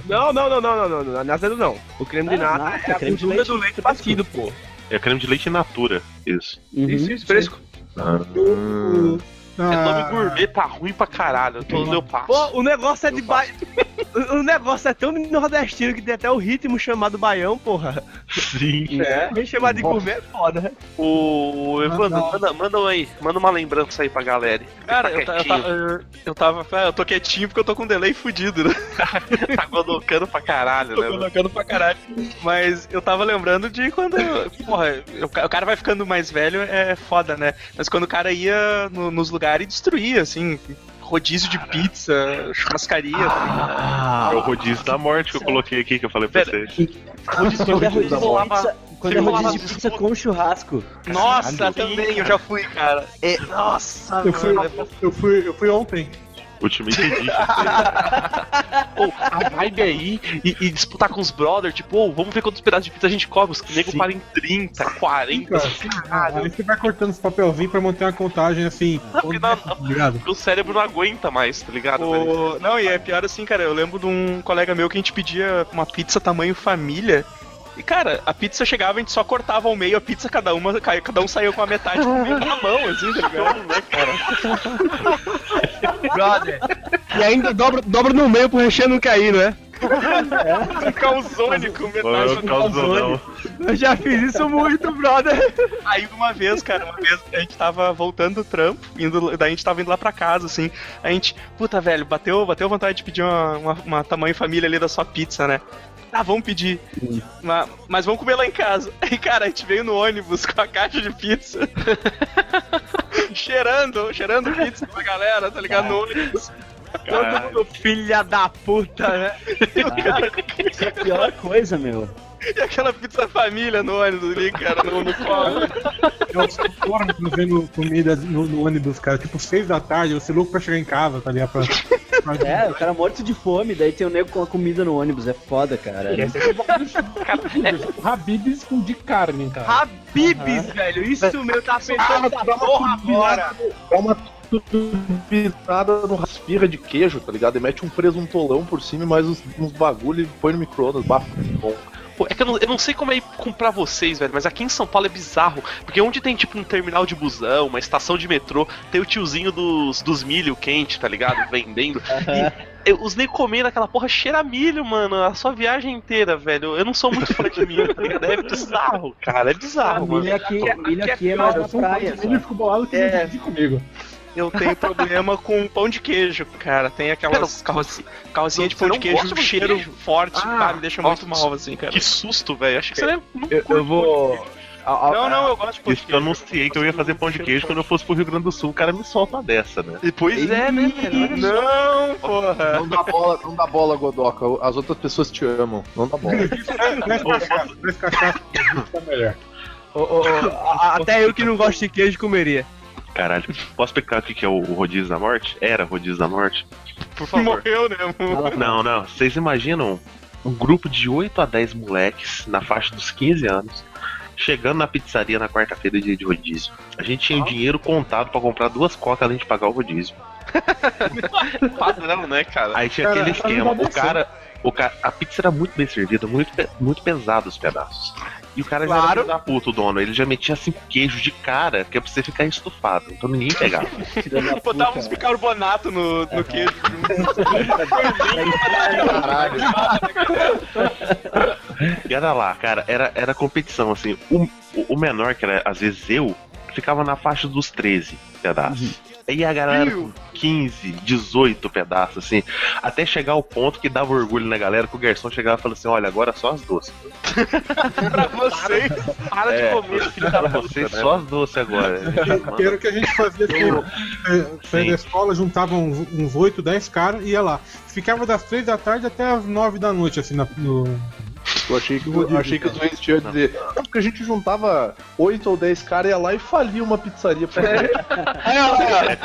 Não, não, não, não, não, não, não, não, azedo não. O creme de Ah, nata nata, é a creme de leite do leite batido, pô. É creme de leite natura. Isso. Uhum. Isso, isso, fresco. É nome Ah, gourmet, tá ruim pra caralho. Eu tô eu passo. Pô, o negócio é de ba... O negócio é tão nordestino que tem até o ritmo chamado baião, porra. Sim. É. Vem chamar de gourmet é foda. O Evandro, manda, manda um aí, manda uma lembrança aí pra galera. Cara, Tá eu, ta- eu, eu, eu tava. ah, Eu tô quietinho porque eu tô com um delay fudido, né? tá colocando pra caralho, Tô né? mano? colocando pra caralho. Mas eu tava lembrando de quando. Porra, o cara vai ficando mais velho, é foda, né? Mas quando o cara ia no- nos lugares e destruía, assim. Rodízio de pizza, churrascaria. tá É o rodízio da morte que eu coloquei aqui, que eu falei pra Pera. vocês. Quando é rodízio de rolava- pizza, Quando é rodízio de pizza com churrasco. Nossa, também, eu já fui, cara. É, nossa, Eu fui, mano, bom. eu fui, eu fui ontem. Ultimate Edition. Pô, a vibe aí e, e disputar com os brothers, tipo, ô, vamos ver quantos pedaços de pizza a gente come. Os nego param em 30, 40. Cara, aí você vai cortando os papelzinhos pra manter uma contagem assim. porque não- tá ligado? Porque o cérebro não aguenta mais, tá ligado? O- Não, e é pior assim, cara. Eu lembro de um colega meu que a gente pedia uma pizza tamanho família. E, cara, a pizza chegava, a gente só cortava ao meio a pizza, cada uma caiu, cada um saiu com a metade comendo na mão, assim, tá ligado? né, cara? Brother. E ainda dobra, dobra no meio pro recheio não cair, não é? Um calzone com metade do calzonão. Eu já fiz isso muito, brother. Aí uma vez, cara, uma vez a gente tava voltando do trampo, indo, daí a gente tava indo lá pra casa, assim. A gente, puta, velho, bateu, bateu vontade de pedir uma, uma, uma tamanho família ali da sua pizza, né? Ah, vamos pedir. Ma- Mas, vamos comer lá em casa. Aí, cara, a gente veio no ônibus com a caixa de pizza. cheirando, cheirando pizza pra galera, tá ligado? No ônibus. Todo mundo filha da puta, né? Isso é a pior coisa, meu. E aquela pizza família no ônibus ali, cara, no, no colo. Eu sou fora fazendo comida no, no ônibus, cara. Tipo, seis da tarde, você louco pra chegar em casa, tá ligado? Pra- É, o cara morto de fome, daí tem o nego com a comida no ônibus. É foda, cara. Aqui é bom. Habibs com de carne, cara. Habibs, velho. Isso mesmo, tá pensando essa porra agora. Dá uma turbinada no raspirra de queijo, tá ligado? E mete um presuntolão por cima e mais uns, uns bagulho e põe no micro-ondas. Bom. Pô, é que eu não, eu não sei como é comprar vocês, velho, mas aqui em São Paulo é bizarro. Porque onde tem, tipo, um terminal de busão, uma estação de metrô, tem o tiozinho dos, dos milho quente, tá ligado? Vendendo. E eu- os nego comendo aquela porra cheira a milho, mano, a sua viagem inteira, velho. Eu não sou muito fã de milho, tá ligado? É bizarro, cara, é bizarro, mano. milho aqui, milho aqui é mais na praia. Ele ficou bolado que É. comigo. Eu tenho problema com pão de queijo, cara. Tem aquelas carrocinha de pão de queijo, de cheiro queijo? forte, Ah, cara, me deixa nossa. muito mal, assim, cara. Que susto, velho. Achei que você não Eu, eu curte vou. a- a- Não, não, eu gosto de pão de Isso que eu queijo. anunciei que eu ia fazer pão de queijo quando eu fosse pro Rio Grande do Sul, o cara me solta uma dessa, né? Pois é, né, velho? Não, porra. Não dá bola, não dá bola, Godoca. As outras pessoas te amam. Não dá bola. Traz cachaça, traz cachaça, tá melhor. Até eu que não gosto de queijo comeria. Caralho. Posso explicar o que é o rodízio da morte? Era rodízio da morte? Por favor. Morreu, né? Não, não. Vocês imaginam um grupo de 8 a 10 moleques na faixa dos 15 anos chegando na pizzaria na quarta-feira dia de rodízio. A gente tinha o dinheiro contado pra comprar duas cocas além de pagar o rodízio. Padrão, né, cara? Aí tinha Cara, aquele esquema. O cara, o cara. A pizza era muito bem servida, muito, muito pesado os pedaços. E o cara já Claro. era filho da puta, o dono. Ele já metia cinco queijos de cara, que é pra você ficar estufado. Então ninguém pegava. Botava puta. uns bicarbonato no, no queijo. Caralho. E era lá, cara, era, era competição, assim. O, o- menor, que era às vezes eu, ficava na faixa dos 13 pedaços. E a galera com 15, 18 pedaços, assim, até chegar ao ponto que dava orgulho na galera, que o garçom chegava e falava assim, olha, agora só as doces. pra vocês. Para É, de comer, filho da Pra puta. vocês, né? só as doces agora. Que era o que a gente fazia assim, Sim. da escola, juntava uns, uns 8, 10 caras e ia lá. Ficava das 3 da tarde até as 9 da noite, assim, na- no. Eu achei que, eu achei que os dois tinham a dizer. Não, porque a gente juntava 8 ou 10 caras e ia lá e falia uma pizzaria pra Aí, ó, ó, é-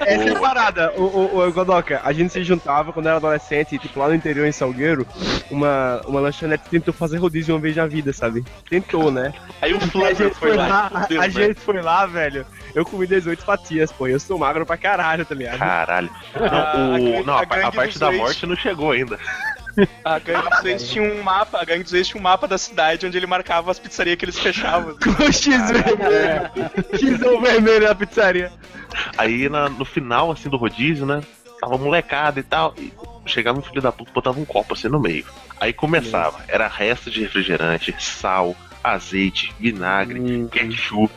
Essa é a parada, o, o, o Godoka, a gente se juntava quando era adolescente, tipo lá no interior em Salgueiro, uma, uma lanchonete tentou fazer rodízio uma vez na vida, sabe? Tentou, né? Aí o A Flávio gente foi lá. a, a né? gente foi lá, velho. Eu comi 18 fatias, pô. Eu sou magro pra caralho, tá ligado? Caralho. A- Não, a o, gangue- não, a, a a parte da morte não chegou ainda. A gangue dos ex tinha um mapa, a gangue dos ex tinha um mapa da cidade onde ele marcava as pizzarias que eles fechavam. Com o X vermelho. X vermelho na pizzaria. Aí na- no final, assim, do rodízio, né? Tava molecada e tal. E chegava um filho da puta, botava um copo assim no meio. Aí começava. Era resto de refrigerante, sal, azeite, vinagre, ketchup,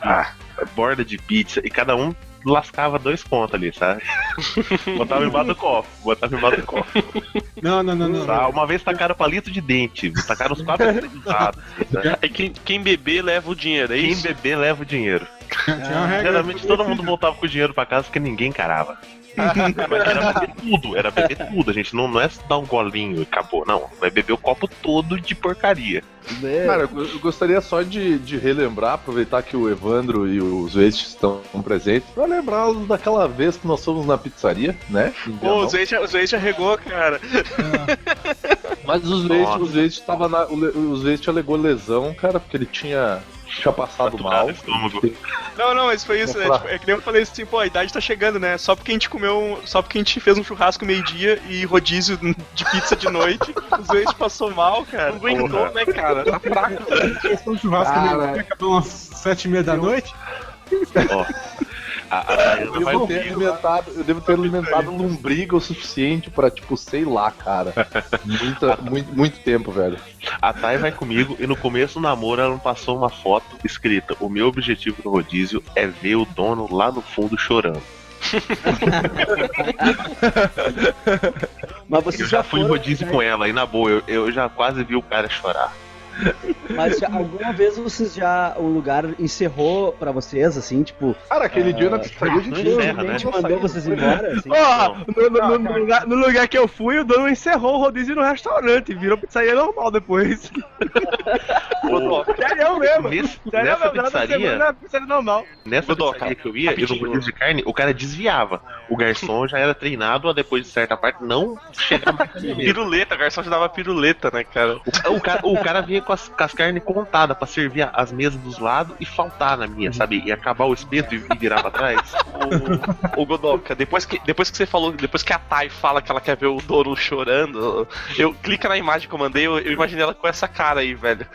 borda de pizza. E cada um lascava dois contos ali, sabe? botava embaixo do copo, botava embaixo do copo. Não, não, não, não. Tá? Uma vez tacaram palito de dente, tacaram os quatro acreditados. Aí quem, quem beber leva o dinheiro, é Quem isso? beber leva o dinheiro. Geralmente todo mundo voltava com o dinheiro pra casa porque ninguém encarava. Mas era beber tudo, era beber tudo. A gente não, não é dar um golinho e acabou, não. Vai beber o copo todo de porcaria. É. Cara, eu eu gostaria só de, de relembrar, aproveitar que o Evandro e os Waste estão presentes, pra lembrá-los daquela vez que nós fomos na pizzaria, né? Pô, Viamão. o Zuete, o Zuete arregou, cara. Mas os Waste, os Waste tava na. o Os Waste alegou lesão, cara, porque ele tinha, tinha passado mal. Não, não, mas foi isso, né? Tipo, é que nem eu falei assim, pô, a idade tá chegando, né? Só porque a gente comeu. um- Só porque a gente fez um churrasco meio-dia e rodízio de pizza de noite, o Zuete passou mal, cara. Não aguentou, né, cara? Tá fraco. Questão de churrasco Cara. né? acabou umas sete e meia da noite. Ó. A, a Dayana Eu devo, ter alimentado, eu devo ter alimentado lombriga o suficiente pra, tipo, sei lá, cara. Muita, muito, muito tempo, velho. A Thay vai comigo e no começo do namoro ela me passou uma foto escrita: O meu objetivo no rodízio é ver o dono lá no fundo chorando. Mas vocês Eu já já fui em foram, rodízio né? com ela e na boa, eu, eu já quase vi o cara chorar. Mas já- alguma vez vocês já. O lugar encerrou pra vocês, assim, tipo. Cara, aquele dia na pizzaria a gente não encerra, né? mandou vocês embora, assim. Ó, no, no- no lugar, no lugar que eu fui, o dono encerrou o rodízio no restaurante, virou pizzaria normal depois. Sério mesmo. nesse- Sério nessa mesmo, nada pizzaria, semana, normal. Nessa pizzaria que eu ia, e no rapidinho. rodízio de carne, o cara desviava. O garçom já era treinado a depois de certa parte não chegar mais. Piruleta, o garçom já dava piruleta, né, cara? O, o cara, o cara vinha com as, com as carnes contadas pra servir as mesas dos lados e faltar na minha, sabe? E acabar o espeto e, e virar pra trás. O, o Godoka, depois que, depois que você falou, depois que a Thay fala que ela quer ver o dono chorando, eu clica na imagem que eu mandei, eu, eu imaginei ela com essa cara aí, velho.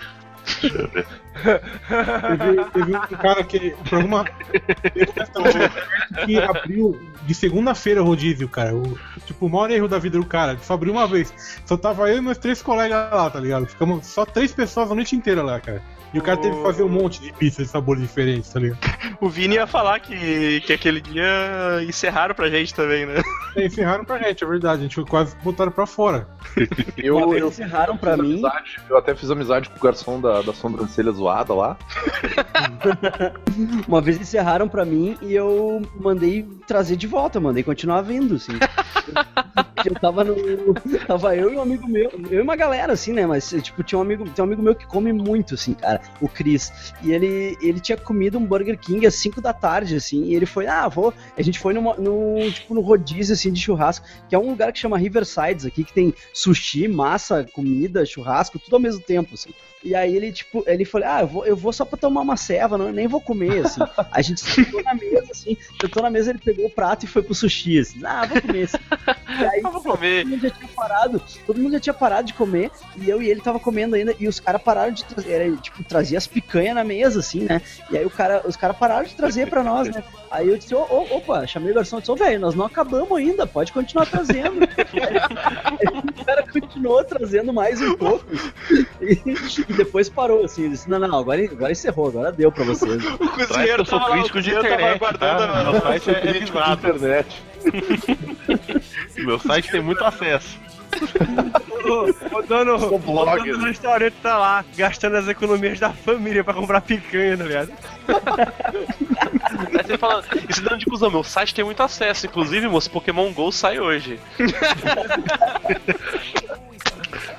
Teve, teve um cara que, por alguma. Um que abriu de segunda-feira o rodízio, cara. O, tipo, o maior erro da vida do cara. Só abriu uma vez. Só tava eu e meus três colegas lá, tá ligado? Ficamos só três pessoas a noite inteira lá, cara. E o cara teve que fazer um monte de pizza de sabores diferentes, tá ligado? O Vini ia falar que, que aquele dia encerraram pra gente também, né? E encerraram pra gente, é verdade. A gente quase botaram pra fora. Eu, vez eu, encerraram pra mim. amizade, eu até fiz amizade com o garçom da, da sobrancelha zoada lá. Uma vez encerraram pra mim e eu mandei trazer de volta, mandei continuar vindo, assim. eu tava no. Tava eu e um amigo meu, eu e uma galera, assim, né? Mas, tipo, tinha um amigo, tem um amigo meu que come muito, assim, cara, o Cris. E ele, ele tinha comido um Burger King às 5 da tarde, assim, e ele foi, ah, vou. A gente foi numa- tipo, no rodízio, assim, de churrasco, que é um lugar que chama Riversides aqui, que tem sushi, massa, comida, churrasco, tudo ao mesmo tempo, assim. E aí ele, tipo, ele falou, ah, eu vou, eu vou só pra tomar uma ceva, não, nem vou comer, assim. A gente sentou na mesa, assim, sentou na mesa, ele pegou o prato e foi pro sushi, assim, ah, vou comer, assim. E aí, Eu vou comer. todo mundo já tinha parado, todo mundo já tinha parado de comer, e eu e ele tava comendo ainda, e os caras pararam de trazer, era, tipo, trazia as picanhas na mesa, assim, né? E aí o cara, os caras pararam de trazer pra nós, né? Aí eu disse, ô, ô, opa, chamei o garçom e disse, ô, velho, nós não acabamos ainda, pode continuar trazendo. Aí o cara continuou trazendo mais um pouco, e, e depois parou, assim, ele disse, não, não, agora, agora encerrou, agora deu pra vocês. O cozinheiro eu sou tava lá, o crítico de cozinheiro tava internet, aguardando tá? a- Meu site é, é Crítico de internet. Meu site tem muito acesso. O, o dono, o dono do restaurante tá lá, gastando as economias da família pra comprar picanha, tá ligado? Aí você fala, esse dano de cuzão, meu site tem muito acesso, inclusive, moço, Pokémon GO sai hoje.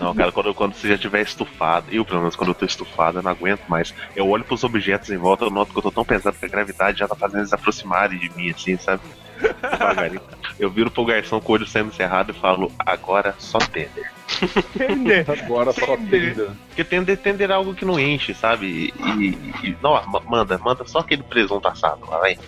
Não, cara, quando, quando você já estiver estufado, eu pelo menos quando eu tô estufado, eu não aguento mais. Eu olho pros objetos em volta, eu noto que eu tô tão pesado que a gravidade já tá fazendo eles aproximarem de mim, assim, sabe? Devagarinho. Eu viro pro garçom com o olho sendo cerrado e falo, agora só tender. Entender. Agora só tenda. Porque tender, tender é algo que não enche, sabe? E, e- e- não, ma- manda, manda só aquele presunto assado lá, vai.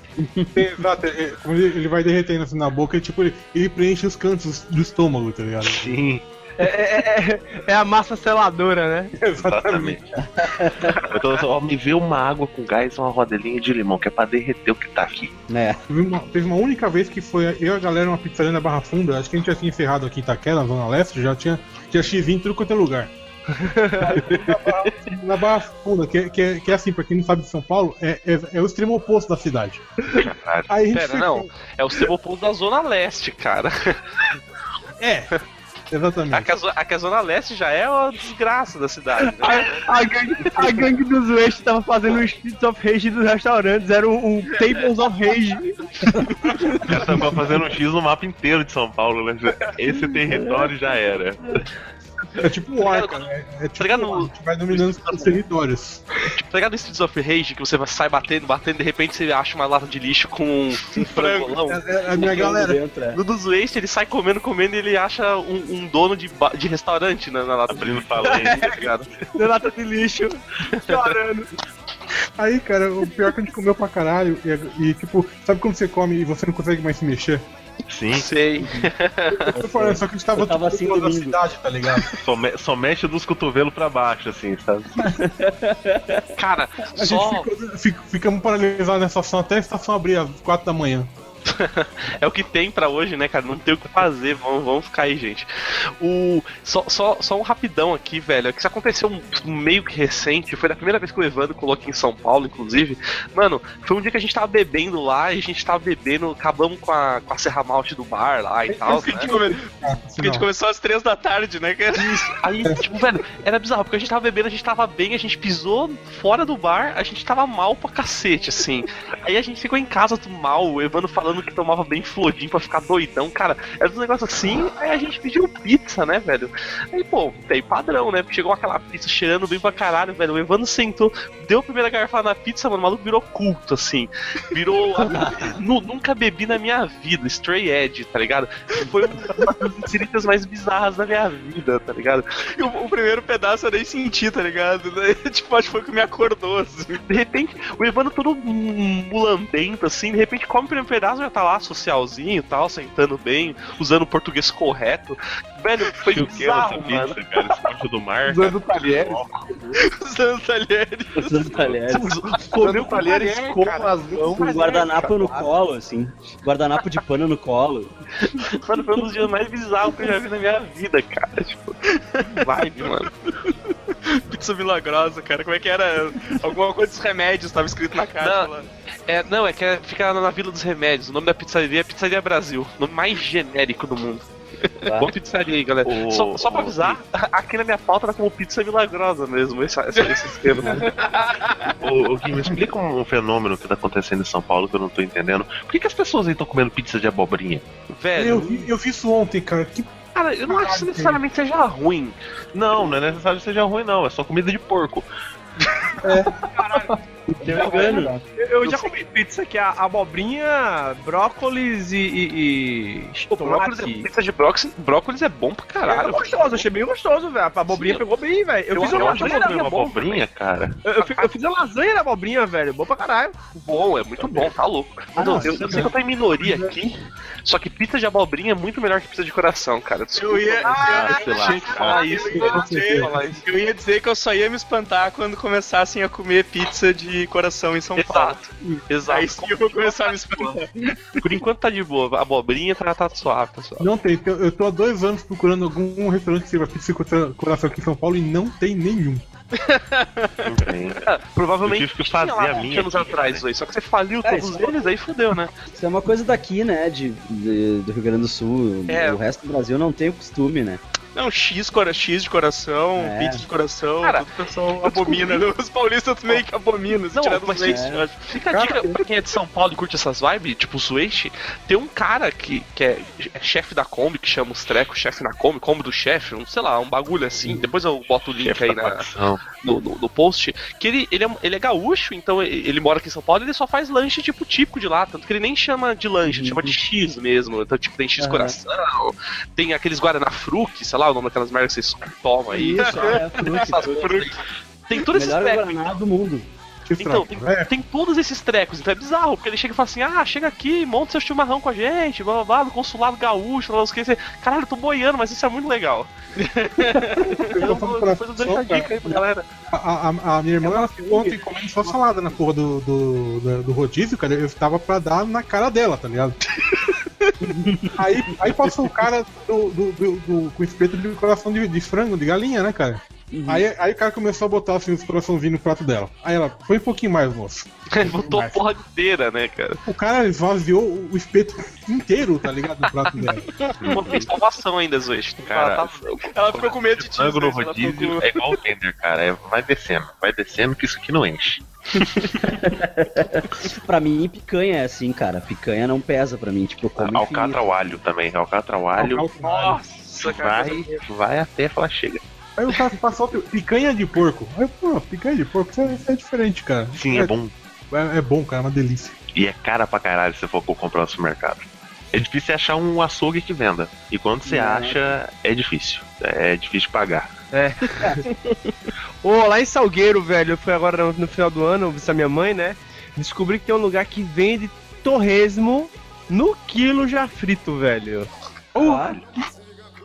Exato, é- é, ele, vai derretendo assim na boca, ele, tipo, ele, ele preenche os cantos do estômago, tá ligado? Sim, É, é- é- é a massa seladora, né? exatamente. então, ó, me vê uma água com gás e uma rodelinha de limão, que é pra derreter o que tá aqui. né? Teve uma, teve uma única vez que foi eu e a galera numa pizzaria na Barra Funda, acho que a gente já tinha encerrado aqui em Itaquera, na Zona Leste, já tinha, tinha X em tudo quanto é lugar. na Barra Funda, que, é- que, é- que é assim, pra quem não sabe de São Paulo, é, é, é o extremo oposto da cidade. Caralho. Aí Pera, foi- não. É o Ceboponto da Zona Leste, cara. É. A Exatamente. que a, zo- a que a Zona Leste já é uma desgraça da cidade, né? A, a gangue, a gangue dos West tava fazendo um Streets of Rage dos restaurantes, era um, um Tables of Rage. O cara tava fazendo um X no mapa inteiro de São Paulo, né? Esse território já era. É tipo War, cara. É, é tipo ligado War, no- a gente vai dominando os territórios. Tipo, tá ligado no Streets of Rage que você sai batendo, batendo, de repente você acha uma lata de lixo com um, um frangolão? É, é a minha galera. Dentro, é. No dos Waste ele sai comendo, comendo e ele acha um, um dono de, de restaurante na, na lata. Abrindo falante. Tá ligado? De lata de lixo, chorando. Aí, cara, o pior é que a gente comeu pra caralho. E, e, tipo, sabe quando você come e você não consegue mais se mexer? Sim, Sei. Eu falando, só que a gente tava, Eu tava assim na domingo. cidade, tá ligado? só, me- só mexe dos cotovelos pra baixo, assim, sabe? Cara, A só gente ficou, fic- ficamos paralisados nessa estação até a estação abrir às 4 da manhã. é o que tem pra hoje, né, cara? Não tem o que fazer, vamos, vamos ficar aí, gente. O, só, só, só um rapidão aqui, velho. É que isso aconteceu um- meio que recente. Foi a primeira vez que o Evandro colocou aqui em São Paulo, inclusive. Mano, foi um dia que a gente tava bebendo lá e a gente tava bebendo, acabamos com a, com a Serra Malte do bar lá e tal. Porque a né? gente come- Ah, porque a gente começou às três da tarde, né, cara? Aí, tipo, velho, era bizarro, porque a gente tava bebendo, a gente tava bem, a gente pisou fora do bar, a gente tava mal pra cacete, assim. Aí a gente ficou em casa do mal, o Evandro falando que tomava bem flodinho pra ficar doidão, cara. Era um negócio assim, aí a gente pediu pizza, né, velho? Aí, pô, tem padrão, né? Chegou aquela pizza cheirando bem pra caralho, velho. O Evandro sentou, deu a primeira garfada na pizza, mano, o maluco virou culto, assim. Virou. Nu- nunca bebi na minha vida, Stray Edge, tá ligado? Foi uma das inseridas mais bizarras da minha vida, tá ligado? E o, o primeiro pedaço eu nem senti, tá ligado? Tipo, acho que foi que me acordou, assim. De repente, o Evandro todo mulambento, assim, de repente come o primeiro pedaço, já tá lá socialzinho e tal, sentando bem, usando o português correto. Velho, foi o que é essa bizarro, mano. pizza, cara? Esse bicho do mar. Usando talheres. Usando talheres. Usando talheres. Comeu Usando talheres com mãos. Com guardanapo no colo, assim. Guardanapo de pano no colo. Mano, foi um dos dias mais bizarros que eu já vi na minha vida, cara. Tipo, vibe, mano. Pizza milagrosa, cara. Como é que era? Alguma coisa dos remédios tava escrito na caixa Não. lá. É, não, é que é- fica na Vila dos Remédios. O nome da pizzaria é Pizzaria Brasil. O nome mais genérico do mundo. Tá. Boa pizzaria aí, galera. Só, só pra avisar, aqui na minha pauta tá como pizza milagrosa mesmo, esse, esse, esse esquema. Ô, ô Gui, me explica um fenômeno que tá acontecendo em São Paulo que eu não tô entendendo. Por que, que as pessoas aí estão comendo pizza de abobrinha? Velho, Eu vi, eu vi isso ontem, cara. Que cara, eu não acho que necessariamente seja ruim. Não, não é necessário que seja ruim, não. É só comida de porco. Engano. Eu, eu já comi pizza que é abobrinha, brócolis e. e, e Pô, brócolis é, pizza de brócolis, brócolis é bom pra É caralho. gostoso, achei bem gostoso, velho. A abobrinha Sim. pegou bem, velho. Eu, Eu, fiz uma lasanha da abobrinha, cara. Eu, eu, eu fiz a lasanha da abobrinha, velho. Bom pra caralho. bom, é muito bom, tá louco. Ah, Não, eu, eu sei que eu tô em minoria aqui, só que pizza de abobrinha é muito melhor que pizza de coração, cara. Desculpa. Eu ia, Ah, sei eu lá. tinha que falar isso. ia Eu ia dizer que eu só ia me espantar quando começassem a comer pizza de coração em São Paulo. Exato, exato. Aí sim eu vou começar a me espantar. Por enquanto tá de boa, a abobrinha tá, tá suave, tá suave. Não tem. Eu eu tô há dois anos procurando algum restaurante que sirva pizza com coração aqui em São Paulo e não tem nenhum. Não tem. Ah, provavelmente Eu tive que tinha fazer lá a 20 minha anos aqui, atrás, aí, só que você faliu É, todos eles, aí fudeu, né? Isso é uma coisa daqui, né? De, de- do Rio Grande do Sul. É. O resto do Brasil não tem o costume, né? Não, X, cora- X de coração, É. pizza de coração, Cara, tudo o pessoal abomina. Os paulistas meio que abominam, se Não, tirar dos mas leites, é. eu acho. Fica a dica pra quem é de São Paulo e curte essas vibes, tipo o Sueste, tem um cara que, que é, é chefe da Kombi, que chama os trecos chefe na Kombi, Kombi do chefe, um, sei lá, um bagulho assim. Depois eu boto o link Chefe aí na, no, no, no post, que ele, ele, é, ele é gaúcho, então ele ele mora aqui em São Paulo e ele só faz lanche tipo típico de lá, tanto que ele nem chama de lanche, ele chama de X mesmo. Então, tipo, tem X Aham. coração, tem aqueles Guaraná Fruc, sei lá, o nome daquelas merdas que vocês tomam aí. Isso, é, fruque, Essas fruque. fruc. Tem todos esses Melhor trecos. Guaraná do mundo. Então, tem, É, tem todos esses trecos, então é bizarro, porque ele chega e fala assim: ah, chega aqui, monta seu chimarrão com a gente, blá blá blá, do consulado gaúcho, lá, os que. Caralho, eu tô boiando, mas isso é muito legal. eu tô falando Depois eu dou essa coração, dica aí pra galera. a, a, a minha irmã ela ficou ontem comendo só salada na porra do, do, do, do rodízio, cara. Eu tava pra dar na cara dela, tá ligado? aí, aí passou o cara do, do, do- do- com espeto de coração de, de frango, de galinha, né, cara? Aí, aí o cara começou a botar assim os coraçãozinhos no prato dela. Aí ela, põe um pouquinho mais, moço. Ele botou a porra inteira, né, cara? O cara esvaziou o espeto inteiro, tá ligado? No prato dela. Não salvação ainda, Zoe. Cara, Ela tá- Ela ficou com medo de ti. frango no rodízio ficou é igual o tender, cara. É, vai descendo, vai descendo que isso aqui não enche. Pra mim, picanha é assim, cara. Picanha não pesa pra mim. Tipo, eu como Alcatra ao alho também. Alcatra ao alho Nossa, cara. vai, vai até falar chega. Aí o cara passou picanha de porco. Aí, pô, picanha de porco, isso é, isso é diferente, cara. Sim, é bom. É, é bom, cara, é uma delícia. E é cara pra caralho se for comprar no supermercado. É difícil achar um açougue que venda. E quando você acha, é difícil. É difícil de pagar. Ô, lá em Salgueiro, velho, eu fui agora no, final do ano visitar minha mãe, né? Descobri que tem um lugar que vende torresmo no quilo já frito, velho. Ah,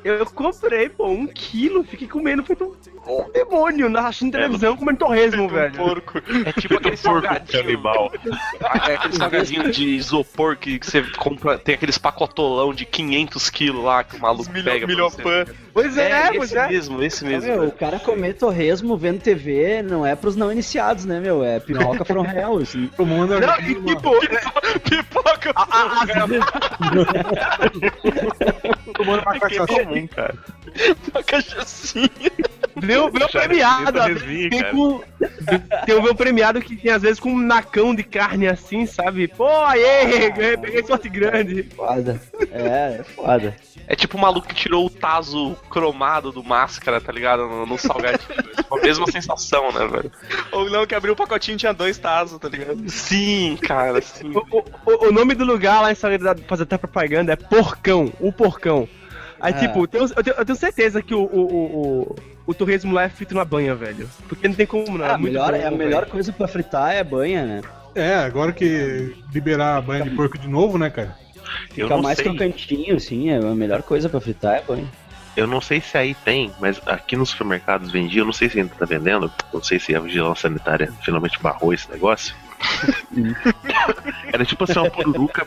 Eu comprei, pô, um quilo, fiquei comendo, feito um, um demônio, na assistindo televisão comendo torresmo, velho. Porco. É tipo aquele salgadinho. canibal. É aquele salgadinho de isopor que, que você compra. Tem aqueles pacotolão de 500 quilos lá que o maluco Milho- pega. pra você. milhopã. Pois é, É, pois esse é. mesmo, esse mesmo. Meu, o cara comer torresmo vendo TV não é pros não iniciados, né, meu? É pipoca from hell, assim. Tomando Não, uma- e tipo, Pipoca. tomando uma cachaça. comum, cara. Uma cachaçinha. Veio, veio premiado, às vezes Torresminho, tem com. Tem um veio premiado que tem às vezes com um nacão de carne assim, sabe? Pô, aê, ganhei- peguei sorte grande. Foda. É, é foda. É tipo o maluco que tirou o taso cromado do máscara, tá ligado? No, no salgadinho. É a mesma sensação, né, velho? Ou não, que abriu o pacotinho e tinha dois tazos, tá ligado? Sim, cara, sim. O, o- o- o nome do lugar lá em pra fazer até propaganda, é Porcão, o Porcão. Aí, Ah. tipo, eu tenho, eu tenho- eu tenho certeza que o, o, o, o, torresmo lá é frito na banha, velho. Porque não tem como não. Ah, a muito melhor, bom, é a velho. melhor coisa pra fritar é banha, né? É, agora que liberar a banha de porco de novo, né, cara? Eu Fica não mais sei. crocantinho, assim, é a melhor coisa pra fritar é banha. Eu não sei se aí tem, mas aqui nos supermercados vendia, eu não sei se ainda tá vendendo, não sei se a vigilância sanitária finalmente barrou esse negócio. Era tipo assim, uma pururuca.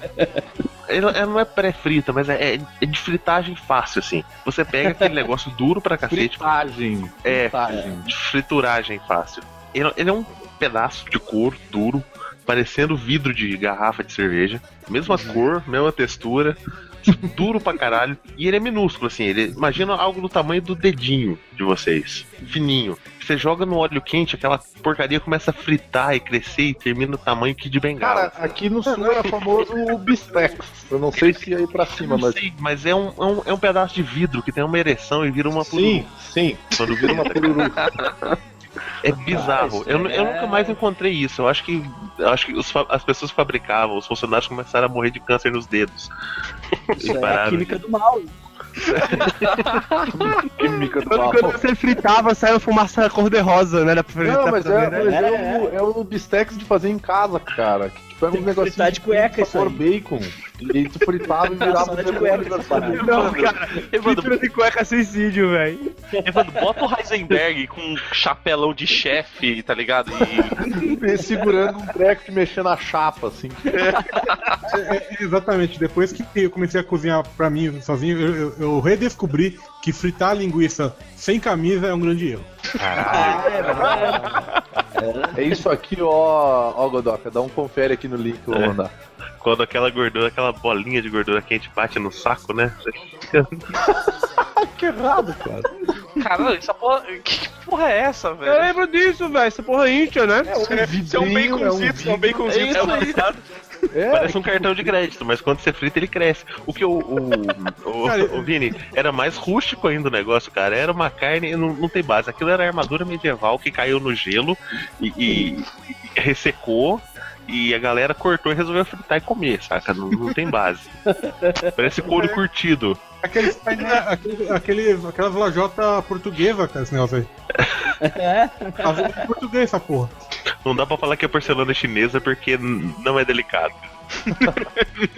Ela, ela não é pré-frita, mas é, é- é de fritagem fácil, assim. Você pega aquele negócio duro pra cacete, Fritagem. É. Fritagem. de frituragem fácil. Ele, ele é um pedaço de couro duro, parecendo vidro de garrafa de cerveja. Mesma cor, mesma textura. Duro pra caralho. E ele é minúsculo, assim. Ele, imagina algo do tamanho do dedinho de vocês. Fininho. Você joga no óleo quente, aquela porcaria começa a fritar e crescer e termina no tamanho que de bengala. Cara, aqui no sul era famoso o bistex. Eu não sei se aí pra cima, mas. sei, mas é um, é, um, é um pedaço de vidro que tem uma ereção e vira uma Sim, sim. Quando vira uma Pururuca. É bizarro. eu, eu é- nunca mais encontrei isso. Eu acho que, eu acho que os as pessoas fabricavam, os funcionários começaram a morrer de câncer nos dedos. Isso é a química do mal. Química do Quando, mal. quando você fritava, saiu fumaça cor-de-rosa, né? Não, mas é, mas é, É, o, é o bistex de fazer em casa, cara. Que tipo, é um negocinho fritar de cueca isso aí. bacon. E tu fritava e virava Só de demônio cueca da essa parada. Não, cara, Evandro, fritura de cueca é suicídio, velho. Evandro, bota o Heisenberg com um chapelão de chefe, tá ligado? E E segurando um treco mexer na chapa, assim. É, é, exatamente, depois que eu comecei a cozinhar pra mim sozinho, eu, eu- eu redescobri que fritar linguiça sem camisa é um grande erro. Caralho. é verdade. É isso aqui, ó, ó, Godoka. Dá um confere aqui no link que eu vou É. mandar. Quando aquela gordura, aquela bolinha de gordura quente bate no saco, né? Que errado, cara. Caralho, essa porra. Que porra é essa, Eu velho? lembro disso, velho. Essa porra incha, né? Isso é um baconzito, é um baconzito. É isso aí. É, Parece um cartão de crédito, mas quando você frita ele cresce. O que o, o, o, Cara, o Vini era mais rústico ainda o negócio, cara. Era uma carne, não, não tem base. Aquilo era armadura medieval que caiu no gelo e, e- e ressecou. E a galera cortou e resolveu fritar e comer, saca? Não, não tem base. Parece couro curtido. Aquele, aquele, aquelas lajota portuguesa, cara, esse negócio aí. É, Fazendo em português essa porra. Não dá pra falar que é porcelana chinesa porque não é delicado.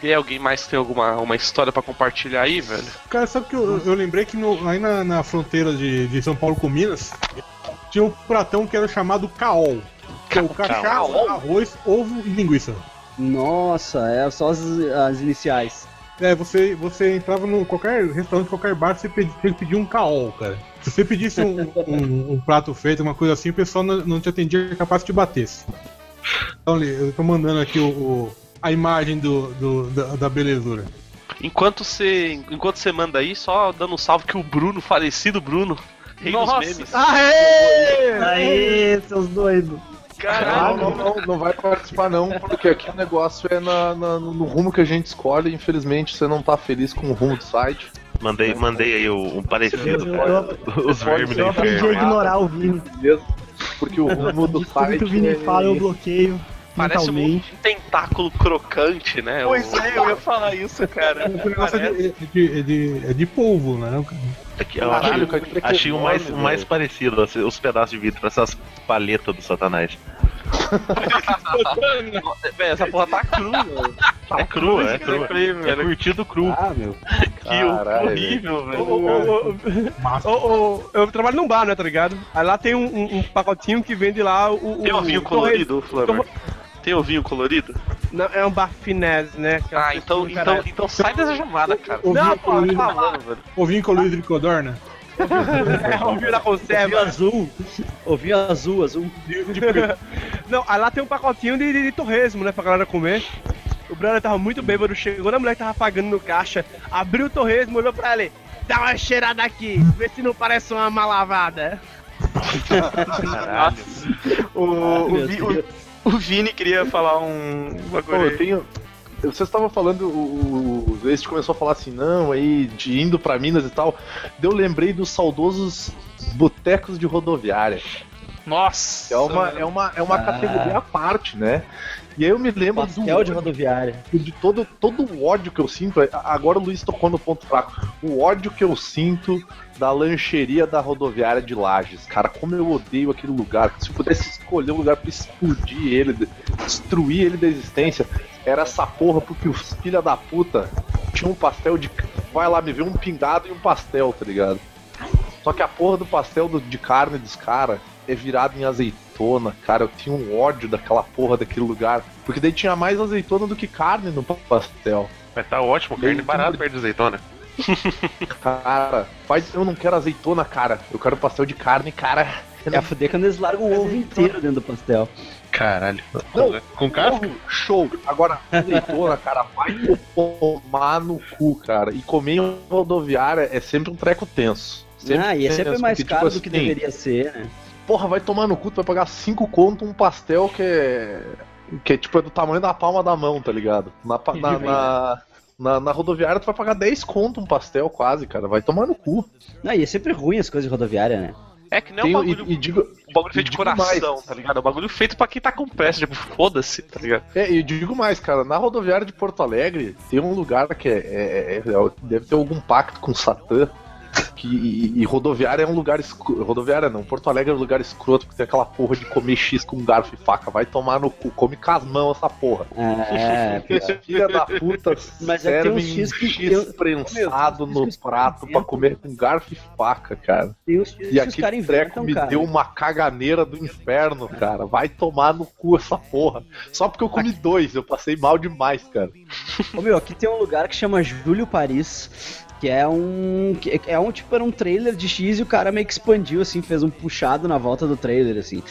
E alguém mais tem alguma uma história pra compartilhar aí, velho? Cara, sabe que eu, eu lembrei que no- aí na, na fronteira de, de São Paulo com Minas tinha um pratão que era chamado caol. Que é o Caol? arroz, ovo e linguiça. Nossa, é só as, as iniciais. É, você, você entrava em qualquer restaurante, qualquer bar, você pedi- tinha que pedir um caol, cara. Se você pedisse um, um- um prato feito, uma coisa assim, o pessoal não, não te atendia, é capaz que te batesse. Então, ali, eu tô mandando aqui o, o- a imagem do, do- da, da belezura. Enquanto você, enquanto você manda aí, só dando um salve que o Bruno, falecido Bruno, rei Nossa. dos memes. Aê! Aê, seus doidos. Não, não, não, não vai participar não, porque aqui o negócio é na, na- no rumo que a gente escolhe. Infelizmente você não tá feliz com o rumo do site. Mandei, mandei aí o- um parecido. Eu, Os vermes do eu aprendi a inferno. ignorar o Vini. Beleza? Porque o rumo do Tudo site. que o Vini é- fala eu bloqueio Parece um tentáculo crocante, né? Pois O- é, eu ia falar isso, cara. O negócio é de, é de, é de, é de polvo, né? Aqui, eu Caralho, achei, que achei o mais, mais parecido, assim, os pedaços de vidro, essas paletas do satanás. Véi, essa porra tá crua, velho. É cru, é cru. É curtido cru. Ah, meu. Que Caralho, horrível, Ô, velho. ô, ô, ô, eu trabalho num bar, né, tá ligado? Aí lá tem um, um- um pacotinho que vende lá o. o Tem ovinho o colorido, Flammer? Tem ovinho colorido? Não, é um bar finesse, né? que é Ah, então, então, então sai dessa chamada, cara. Ovinho Não, colorido. tá falando, velho. Ovinho colorido de codorna? É, ovinho da Ovinho conserva. azul. Ovinho azul, azul. Não, aí lá tem um pacotinho de, de, de torresmo, né, pra galera comer. O brother tava muito bêbado, chegou na mulher que tava pagando no caixa, abriu o torresmo, olhou pra ele, dá uma cheirada aqui, vê se não parece uma malavada. Caralho. O, o, o- o Vini queria falar um Pô, bagulho eu aí. tenho. Vocês estavam falando, o, o Waste começou a falar assim, não, aí, de indo pra Minas e tal. Eu lembrei dos saudosos botecos de rodoviária. Nossa! É uma, é uma, é uma Ah. categoria à parte, né? E aí eu me lembro do Pastel de rodoviária. de todo, todo o ódio que eu sinto. a- Agora o Luiz tocou no ponto fraco. O ódio que eu sinto da lancheria da rodoviária de Lages. Cara, como eu odeio aquele lugar. Se eu pudesse escolher um lugar pra explodir ele, de- destruir ele da existência, era essa porra, porque os filha da puta tinha um pastel de. Vai lá, me vê um pingado e um pastel, tá ligado? Só que a porra do pastel do- de carne dos caras é virado em azeitona, cara. Eu tinha um ódio daquela porra daquele lugar. Porque daí tinha mais azeitona do que carne no pastel. Mas tá ótimo, carne barata perto de azeitona. Cara, faz, eu não quero azeitona, cara. Eu quero pastel de carne, cara. É a fuder quando eles largam o ovo inteiro dentro do pastel. Caralho. Não, Com casca? Porra, Show. Agora, azeitona, cara, vai tomar no cu, cara. E comer em rodoviária é sempre um treco tenso. Sempre ah, e é sempre tenso, mais porque, caro tipo do que assim, deveria ser, né? Porra, vai tomar no cu, tu vai pagar 5 conto um pastel que é. Que é tipo é do tamanho da palma da mão, tá ligado? Na, na, na, na, na rodoviária tu vai pagar 10 conto um pastel quase, cara. Vai tomar no cu. Não, e é sempre ruim as coisas de rodoviária, né? É que nem um Tem- bagulho, e, e digo, um bagulho feito de coração, mais. tá ligado? É um bagulho feito pra quem tá com pressa, tipo, foda-se, tá ligado? é, e digo mais, cara, na rodoviária de Porto Alegre tem um lugar que é, é- é- é- deve ter algum pacto com o Satã. Que, e, e rodoviária é um lugar escroto. Rodoviária não, Porto Alegre é um lugar escroto porque tem aquela porra de comer X com garfo e faca. Vai tomar no cu, come com as mãos essa porra. É, Filha da puta, Mas é serve uns X que- X eu- prensado no prato pra comer com garfo e faca, cara. tem E os aquele caras treco me cara. deu uma caganeira do inferno, cara. Vai tomar no cu essa porra. Só porque eu comi dois, eu passei mal demais, cara. Ô, meu, aqui tem um lugar que chama Júlio Paris, que é um. que é um tipo, era um trailer de X e o cara meio que expandiu, assim, fez um puxado na volta do trailer, assim.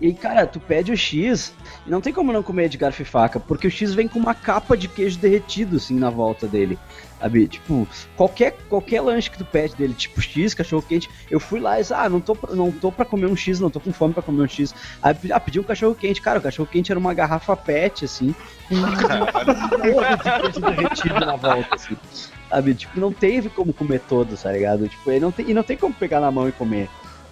E, e, cara, tu pede o X e não tem como não comer de garfo e faca, porque o X vem com uma capa de queijo derretido, assim, na volta dele. Sabe? Tipo, qualquer, qualquer lanche que tu pede dele, tipo X, cachorro quente, eu fui lá e disse, ah, não tô, pra- não tô pra comer um X, não tô com fome pra comer um X. Aí ah, pedi um cachorro quente, cara, o cachorro quente era uma garrafa pet, assim, com derretido na volta, assim. Sabe? Tipo, não teve como comer todo, tá ligado? Tipo, e não tem, e não tem como pegar na mão e comer.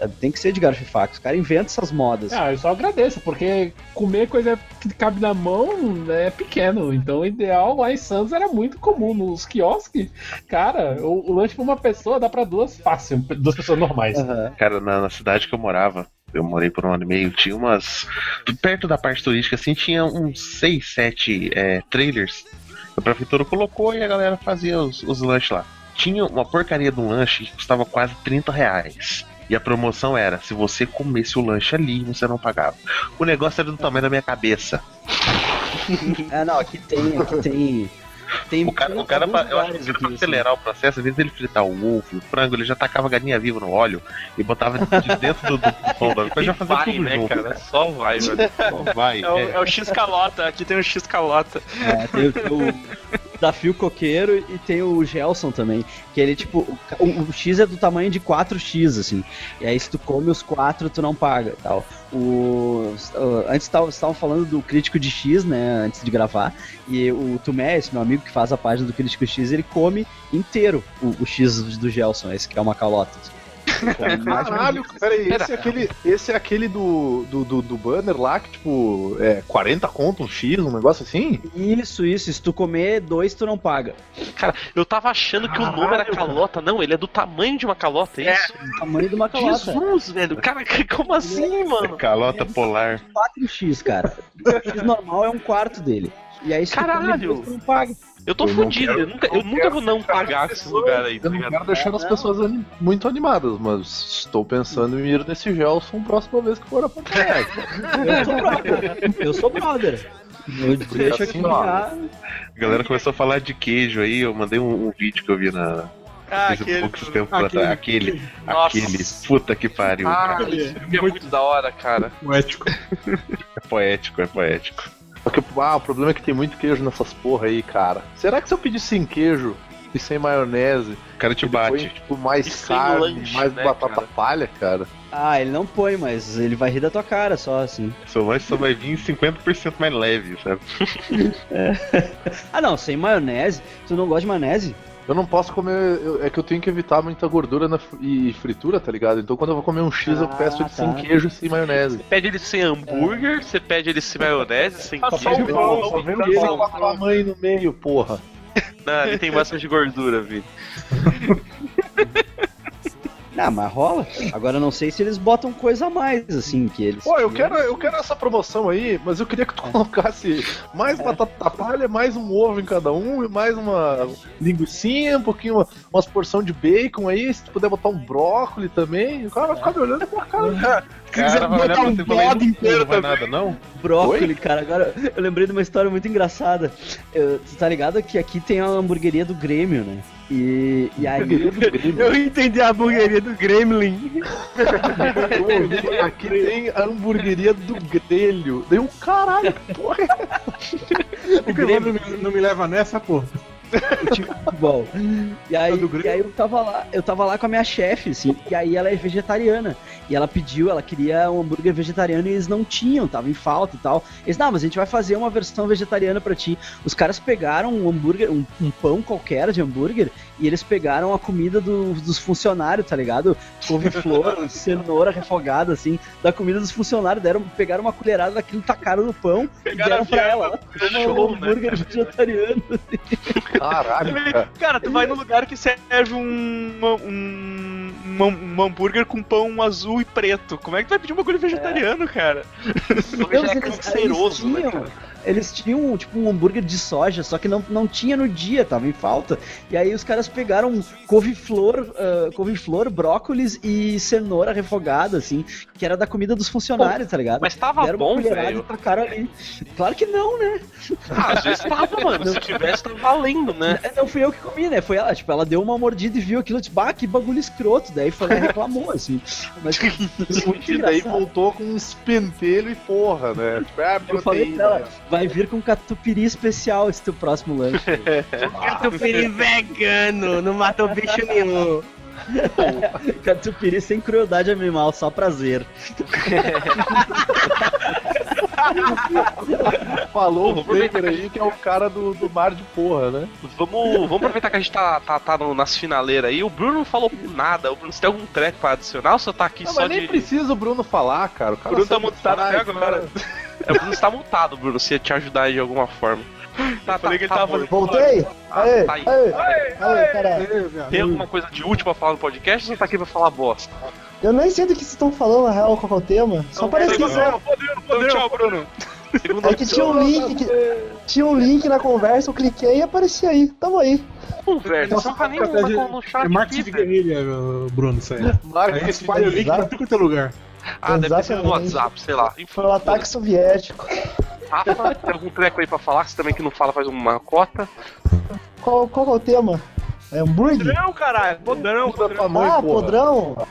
Tem que ser de garfo e faca. Os caras inventam essas modas. Ah, eu só agradeço, porque comer coisa que cabe na mão é pequeno. Então o ideal lá em Santos era muito comum. Nos quiosques, cara, o, o lanche pra uma pessoa dá pra duas fácil, duas pessoas normais. Aham. Cara, na, na cidade que eu morava, eu morei por um ano e meio, tinha umas. Perto da parte turística, assim, tinha uns 6, 7 é, trailers. A prefeitura colocou e a galera fazia os, os lanches lá. Tinha uma porcaria de um lanche que custava quase 30 reais. E a promoção era: se você comesse o lanche ali, você não pagava. O negócio era do tamanho da minha cabeça. É, não, aqui tem, aqui tem. Tem O cara, o cara pra, eu acho que pra assim. acelerar o processo, às vezes ele fritar o ovo, o frango, ele já tacava a galinha viva no óleo e botava de dentro do, do pão da pra já fazer vai, tudo né, junto. cara? Só vai, velho. Só vai. É o, é. é o X calota, aqui tem o X calota. É, tem o, tem o desafio coqueiro e tem o Gelson também. Que ele, tipo, o, o- X é do tamanho de 4X, assim. E aí se tu come os 4, tu não paga tal. O, o- antes estavam falando do crítico de X, né? Antes de gravar. E o Tumé, esse meu amigo que faz a página do crítico X, ele come inteiro o, o X do Gelson, esse que é uma calota. assim. Caralho, peraí, Pera. esse é aquele, esse é aquele do, do, do, do banner lá que, tipo, é 40 conto, um X, um negócio assim? Isso, isso. Se tu comer dois, tu não paga. Cara, eu tava achando que o nome era calota. Não, ele é do tamanho de uma calota, é isso? O tamanho de uma calota. Jesus, velho. Cara, como assim, mano? Calota polar. 4x, cara. O X normal é um quarto dele. E aí se tu come Caralho. dois, tu não paga. Eu tô Eu não fudido. quero- eu nunca, eu nunca vou não pagar com esse lugar aí, tá Eu não ligado? quero deixar as pessoas ani- muito animadas, mas estou pensando em ir nesse Gelson próxima vez que for a Alegre. Eu sou brother. Eu sou brother. Eu deixo aqui assim, já. A galera começou a falar de queijo aí, eu mandei um, um vídeo que eu vi na Ah, Facebook aquele. atrás. Aquele, Nossa. aquele, puta que pariu, Ah, cara. é muito da hora, cara. Poético. É poético, é poético. Que ah, o problema é que tem muito queijo nessas porra aí, cara. Será que se eu pedir sem queijo e sem maionese, O cara te ele põe, bate. tipo, mais E carne, lanche, mais né, batata cara? palha, cara? Ah, ele não põe, mas ele vai rir da tua cara só assim. Seu lanche só vai vir 50% mais leve, sabe? Ah, não, sem maionese. Tu não gosta de maionese? Eu não posso comer. eu- é que eu tenho que evitar muita gordura na e fritura, tá ligado? Então quando eu vou comer um X, eu Ah, peço ele tá. sem queijo e sem maionese. Você pede ele sem hambúrguer, você pede ele sem maionese, sem Só queijo. Não, só vem ele com a tua mãe no meio, porra. não, ele tem bastante gordura, Vi. Ah, mas rola. Agora eu não sei se eles botam coisa a mais, assim, que eles. Pô, eu quero, eu quero essa promoção aí, mas eu queria que tu colocasse mais batata palha, mais um ovo em cada um, e mais uma linguicinha, um pouquinho, uma, umas porção de bacon aí, se tu puder botar um brócolis também, o cara vai ficar me olhando com a cara. Cara, vai olhar pra você e falar, "Não, não vai nada, não? Brócoli, cara. Agora eu lembrei de uma história muito engraçada. Eu- tu tá ligado que aqui tem a hamburgueria do Grêmio, né? E, e aí. Eu entendi a hamburgueria do Gremlin. Aqui tem a hamburgueria do grelho. Dei um caralho, porra. o me, não me leva nessa, pô. O time de futebol. E aí, Grêmio? e aí eu tava lá, eu tava lá com a minha chefe, assim, e aí ela é vegetariana. E ela pediu, ela queria um hambúrguer vegetariano e eles não tinham, tava em falta e tal. Eles, não, mas a gente vai fazer uma versão vegetariana pra ti. Os caras pegaram um hambúrguer, um, um pão qualquer de hambúrguer, e eles pegaram a comida do- dos funcionários, tá ligado? Couve-flor, cenoura refogada, assim, da comida dos funcionários. Deram, pegaram uma colherada daquilo, tacaram no pão e deram pra ela. Toma um né, hambúrguer vegetariano. Caralho, cara. Cara, tu vai num lugar que serve um, um, um, um hambúrguer com pão azul e preto. Como é que tu vai pedir um bagulho vegetariano, cara? Deus, é eles, canceroso, eles né, tinham, cara? Eles tinham tipo um hambúrguer de soja, só que não, não tinha no dia, tava em falta. E aí os caras pegaram couve-flor, ah, couve-flor, brócolis e cenoura refogada, assim, que era da comida dos funcionários, tá ligado? Mas tava Deram uma bom, velho. e tacaram ali. Claro que não, né? Ah, às vezes tava, mano. Se tivesse, tava valendo, né? Não fui eu que comi, né? Foi ela, tipo, ela deu uma mordida e viu aquilo, tipo, ah, que bagulho escroto. Daí foi e reclamou, assim. Mas muito E daí voltou com uns pentelhos e porra, né? Tipo, é Eu falei pra proteína. ela, vai vir com catupiry especial esse teu próximo lanche. Catupiry vegano, não matou bicho nenhum. Catupiry sem crueldade animal, só prazer. Falou o Flamer aí que é o cara do, do mar de porra, né? Vamos, vamos aproveitar que a gente tá, tá, tá no- nas finaleiras aí. O Bruno não falou nada. O Bruno, você tem algum treco pra adicionar ou você tá aqui Não, só mas nem de. precisa o Bruno falar, cara. O cara Bruno tá mutado até agora. É, o Bruno está multado, Bruno, se te ajudar aí de alguma forma. Tá, falei que ele tava bom. Voltei? Ah, Aê, tá aí. aê, aê, caralho. Ei, viado. Tem alguma coisa de útil pra falar no podcast ou você tá aqui pra falar bosta? Eu nem sei do que vocês estão falando, na real, qual é o tema. Só parece que Então, tchau, Bruno. Segundo é que tinha um link, que, tinha um link na conversa, eu cliquei e aparecia aí. Tamo aí. conversa, não tá nem no, chat É marketing de guerrilha, Bruno, isso aí. A Marketing espalha o link pra tudo quanto é lugar. Ah, deve ter sido no. WhatsApp, sei lá. Foi um ataque soviético. Rafa, tem algum treco aí pra falar? Você também que não fala faz uma cota. Qual, qual é o tema? É hambúrguer? Podrão, caralho. Podrão, podrão. ah, podrão.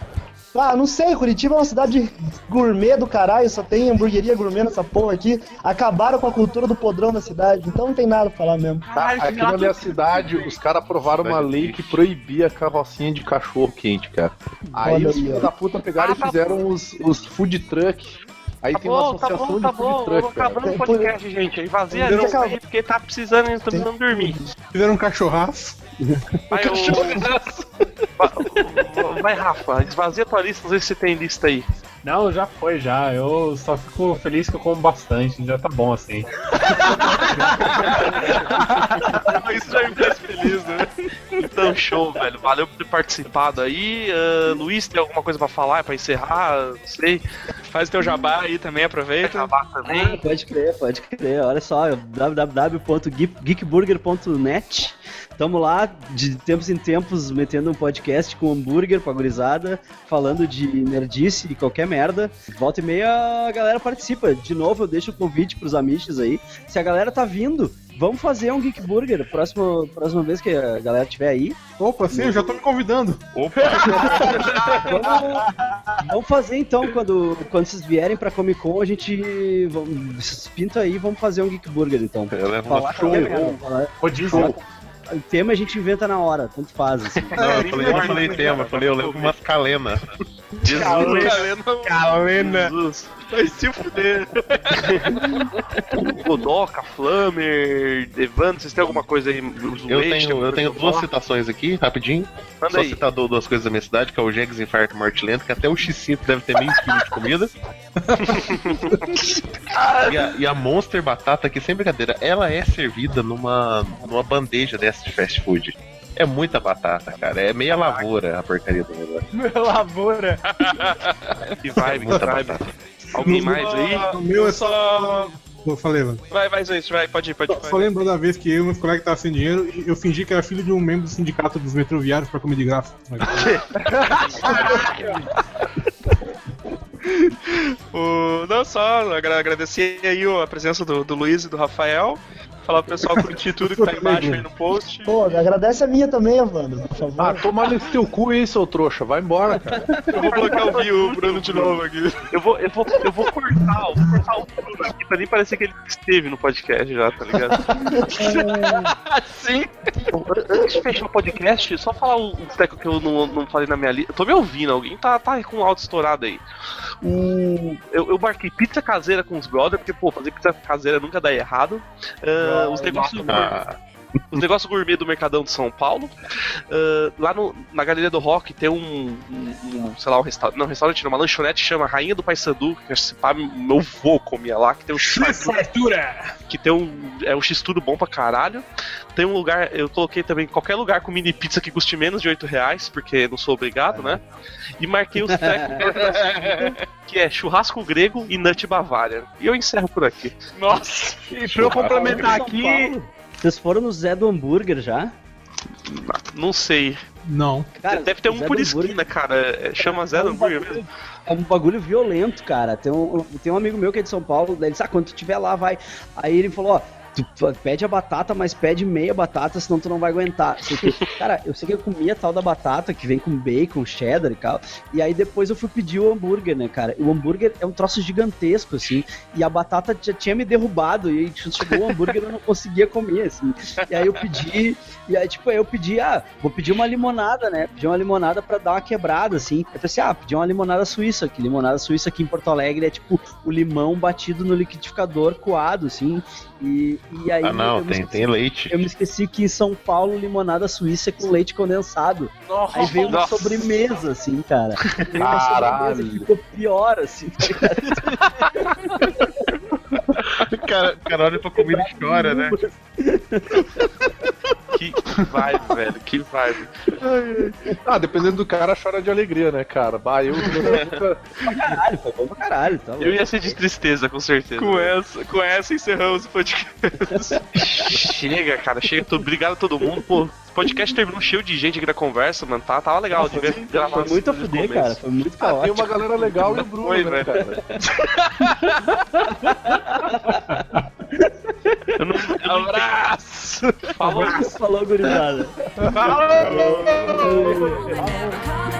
Ah, não sei, Curitiba é uma cidade gourmet do caralho, só tem hamburgueria gourmet nessa porra aqui. Acabaram com a cultura do podrão da cidade, então não tem nada pra falar mesmo. Tá, aqui na minha cidade, os caras aprovaram uma lei que proibia carrocinha de cachorro quente, cara. Aí Olha os filhos da puta pegaram Ah, e tá fizeram os, os food truck. Aí Tá tem uma bom, tá associação bom, tá bom. truck, Vamos cara. acabando o podcast, gente. Aí vazia a lista aí, porque tá precisando, eles estão precisando dormir. Fizeram um cachorraço. Vai, ô- Vai, Rafa, esvazia tua lista, não sei se você tem lista aí. Não, já foi, já. Eu só fico feliz que eu como bastante, já tá bom assim. Isso já me faz feliz, né? Então, show, velho. Valeu por ter participado aí. Ah, Luiz, tem alguma coisa pra falar? Pra encerrar? Não sei. Faz teu jabá aí também, aproveita. Ah, também? pode crer, pode crer. Olha só, www.geekburger.net. Tamo lá, de tempos em tempos, metendo um podcast com hambúrguer pra gurizada, falando de nerdice e qualquer merda. Volta e meia a galera participa. De novo, eu deixo o convite pros amiches aí. Se a galera tá vindo, vamos fazer um Geek Burger. Próxima, próxima vez que a galera estiver aí. Opa, sim, eu já tô me convidando. Vamos, vamos fazer então, quando, quando vocês vierem pra Comic Con, a gente. Vamos, vocês pintam aí e vamos fazer um Geek Burger então. Eu levo uma Falar falar- Rodízio. O tema a gente inventa na hora, tanto faz. Assim. Não, eu falei, eu não falei tema, eu falei, eu levo umas calena. Jesus. Calena. Jesus. Vai se fuder. Godoka, Flammer, Evandro, vocês têm alguma coisa aí? Os Eu Waste, tenho, eu tenho duas falar? citações aqui, rapidinho. Manda Só aí. citar du- duas coisas da minha cidade, que é o Jegs Infarto Morte Lenta, que até o X5 deve ter meio quilo de comida. e, a, e a Monster Batata, que sem brincadeira, ela é servida numa, numa bandeja dessa de fast food. É muita batata, cara. É meia lavoura a porcaria do negócio. Lavoura. Que vibe, que Muita batata. Alguém mais aí? O meu é só. só. Eu falei, mano. Vai, vai, Zoist, vai, pode ir, pode ir. Só Pode ir. lembro da vez que eu e meus colegas estavam sem dinheiro e eu fingi que era filho de um membro do sindicato dos metroviários pra comer de graça. O- Não só agra- agradecer aí a presença do, do Luiz e do Rafael. Falar pro pessoal curtir tudo que tá embaixo aí no post. Pô, agradece a minha também, Evandro, por favor. Ah, toma nesse teu cu aí, seu trouxa. Vai embora, cara. Eu vou bloquear o Vio, o Bruno de novo aqui. Eu vou, eu vou, eu vou cortar, eu vou cortar o Bruno aqui pra nem parecer que ele esteve no podcast já, tá ligado? Sim. Antes de fechar o podcast, só falar um teco que eu não, não falei na minha lista. Eu tô me ouvindo, alguém tá, tá com o áudio estourado aí. O, eu, eu marquei pizza caseira com os brothers, porque, pô, fazer pizza caseira nunca dá errado. Ah, os negócios. Ah, Os negócios gourmet do Mercadão de São Paulo. Ah, lá no- na Galeria do Rock tem um, um- um, sei lá, um restaurante. Não, um restaurante, não, uma lanchonete que chama Rainha do Paysandu, que esse pá, meu vô comia lá, que tem um Fartura! que tem um. É um X-Tudo bom pra caralho. Tem um lugar, eu coloquei também qualquer lugar com mini pizza que custe menos de 8 reais, porque não sou obrigado, né? E marquei os trecos que é churrasco grego e nut bavária. E eu encerro por aqui. Nossa! E pra eu complementar aqui, Vocês foram no Zé do Hambúrguer já? Não sei. Não. Cara, Deve ter um Zé por esquina, cara. É, Chama Zé do Hambúrguer mesmo. É um bagulho violento, cara. Tem um, tem um amigo meu que é de São Paulo, ele disse, ah, quando tu estiver lá, vai. Aí ele falou, ó, tu, pede a batata, mas pede meia batata, senão tu não vai aguentar. Porque, cara, eu sei que eu comia tal da batata, que vem com bacon, cheddar e tal, e aí depois eu fui pedir o hambúrguer, né, cara? O hambúrguer é um troço gigantesco, assim, e a batata já tinha me derrubado, e chegou o hambúrguer e eu não conseguia comer, assim. E aí eu pedi, e aí, tipo, eu pedi, ah, vou pedir uma limonada, né? Pedi uma limonada pra dar uma quebrada, assim. Eu pensei, ah, pedi uma limonada suíça, que limonada suíça aqui em Porto Alegre é tipo o limão batido no liquidificador coado, assim. E, e aí ah, não, tem, esqueci, tem leite. eu me esqueci que em São Paulo limonada suíça é com leite condensado. Aí veio uma Nossa. sobremesa, assim, cara. Veio uma Caralho. ficou pior, assim, tá ligado? Cara, o cara olha pra comida e chora, né? Que vibe, velho. Que vibe. Ah, dependendo do cara, chora de alegria, né, cara? Bah, eu. Caralho, foi bom pra caralho. Tá. Eu ia ser de tristeza, com certeza. Com essa, com essa encerramos o podcast. Chega, cara, chega. Tô, obrigado a todo mundo. Pô, esse podcast terminou cheio de gente aqui na conversa, mano. Tá, tava legal. Devia gravar Foi muito a o fuder, começo. cara. Foi muito Ah, caótico. tem uma galera legal e o Bruno, Foi, né, né? cara? Não... Abraço! Falou! Falou, gurizada! Falou! Falou. Falou.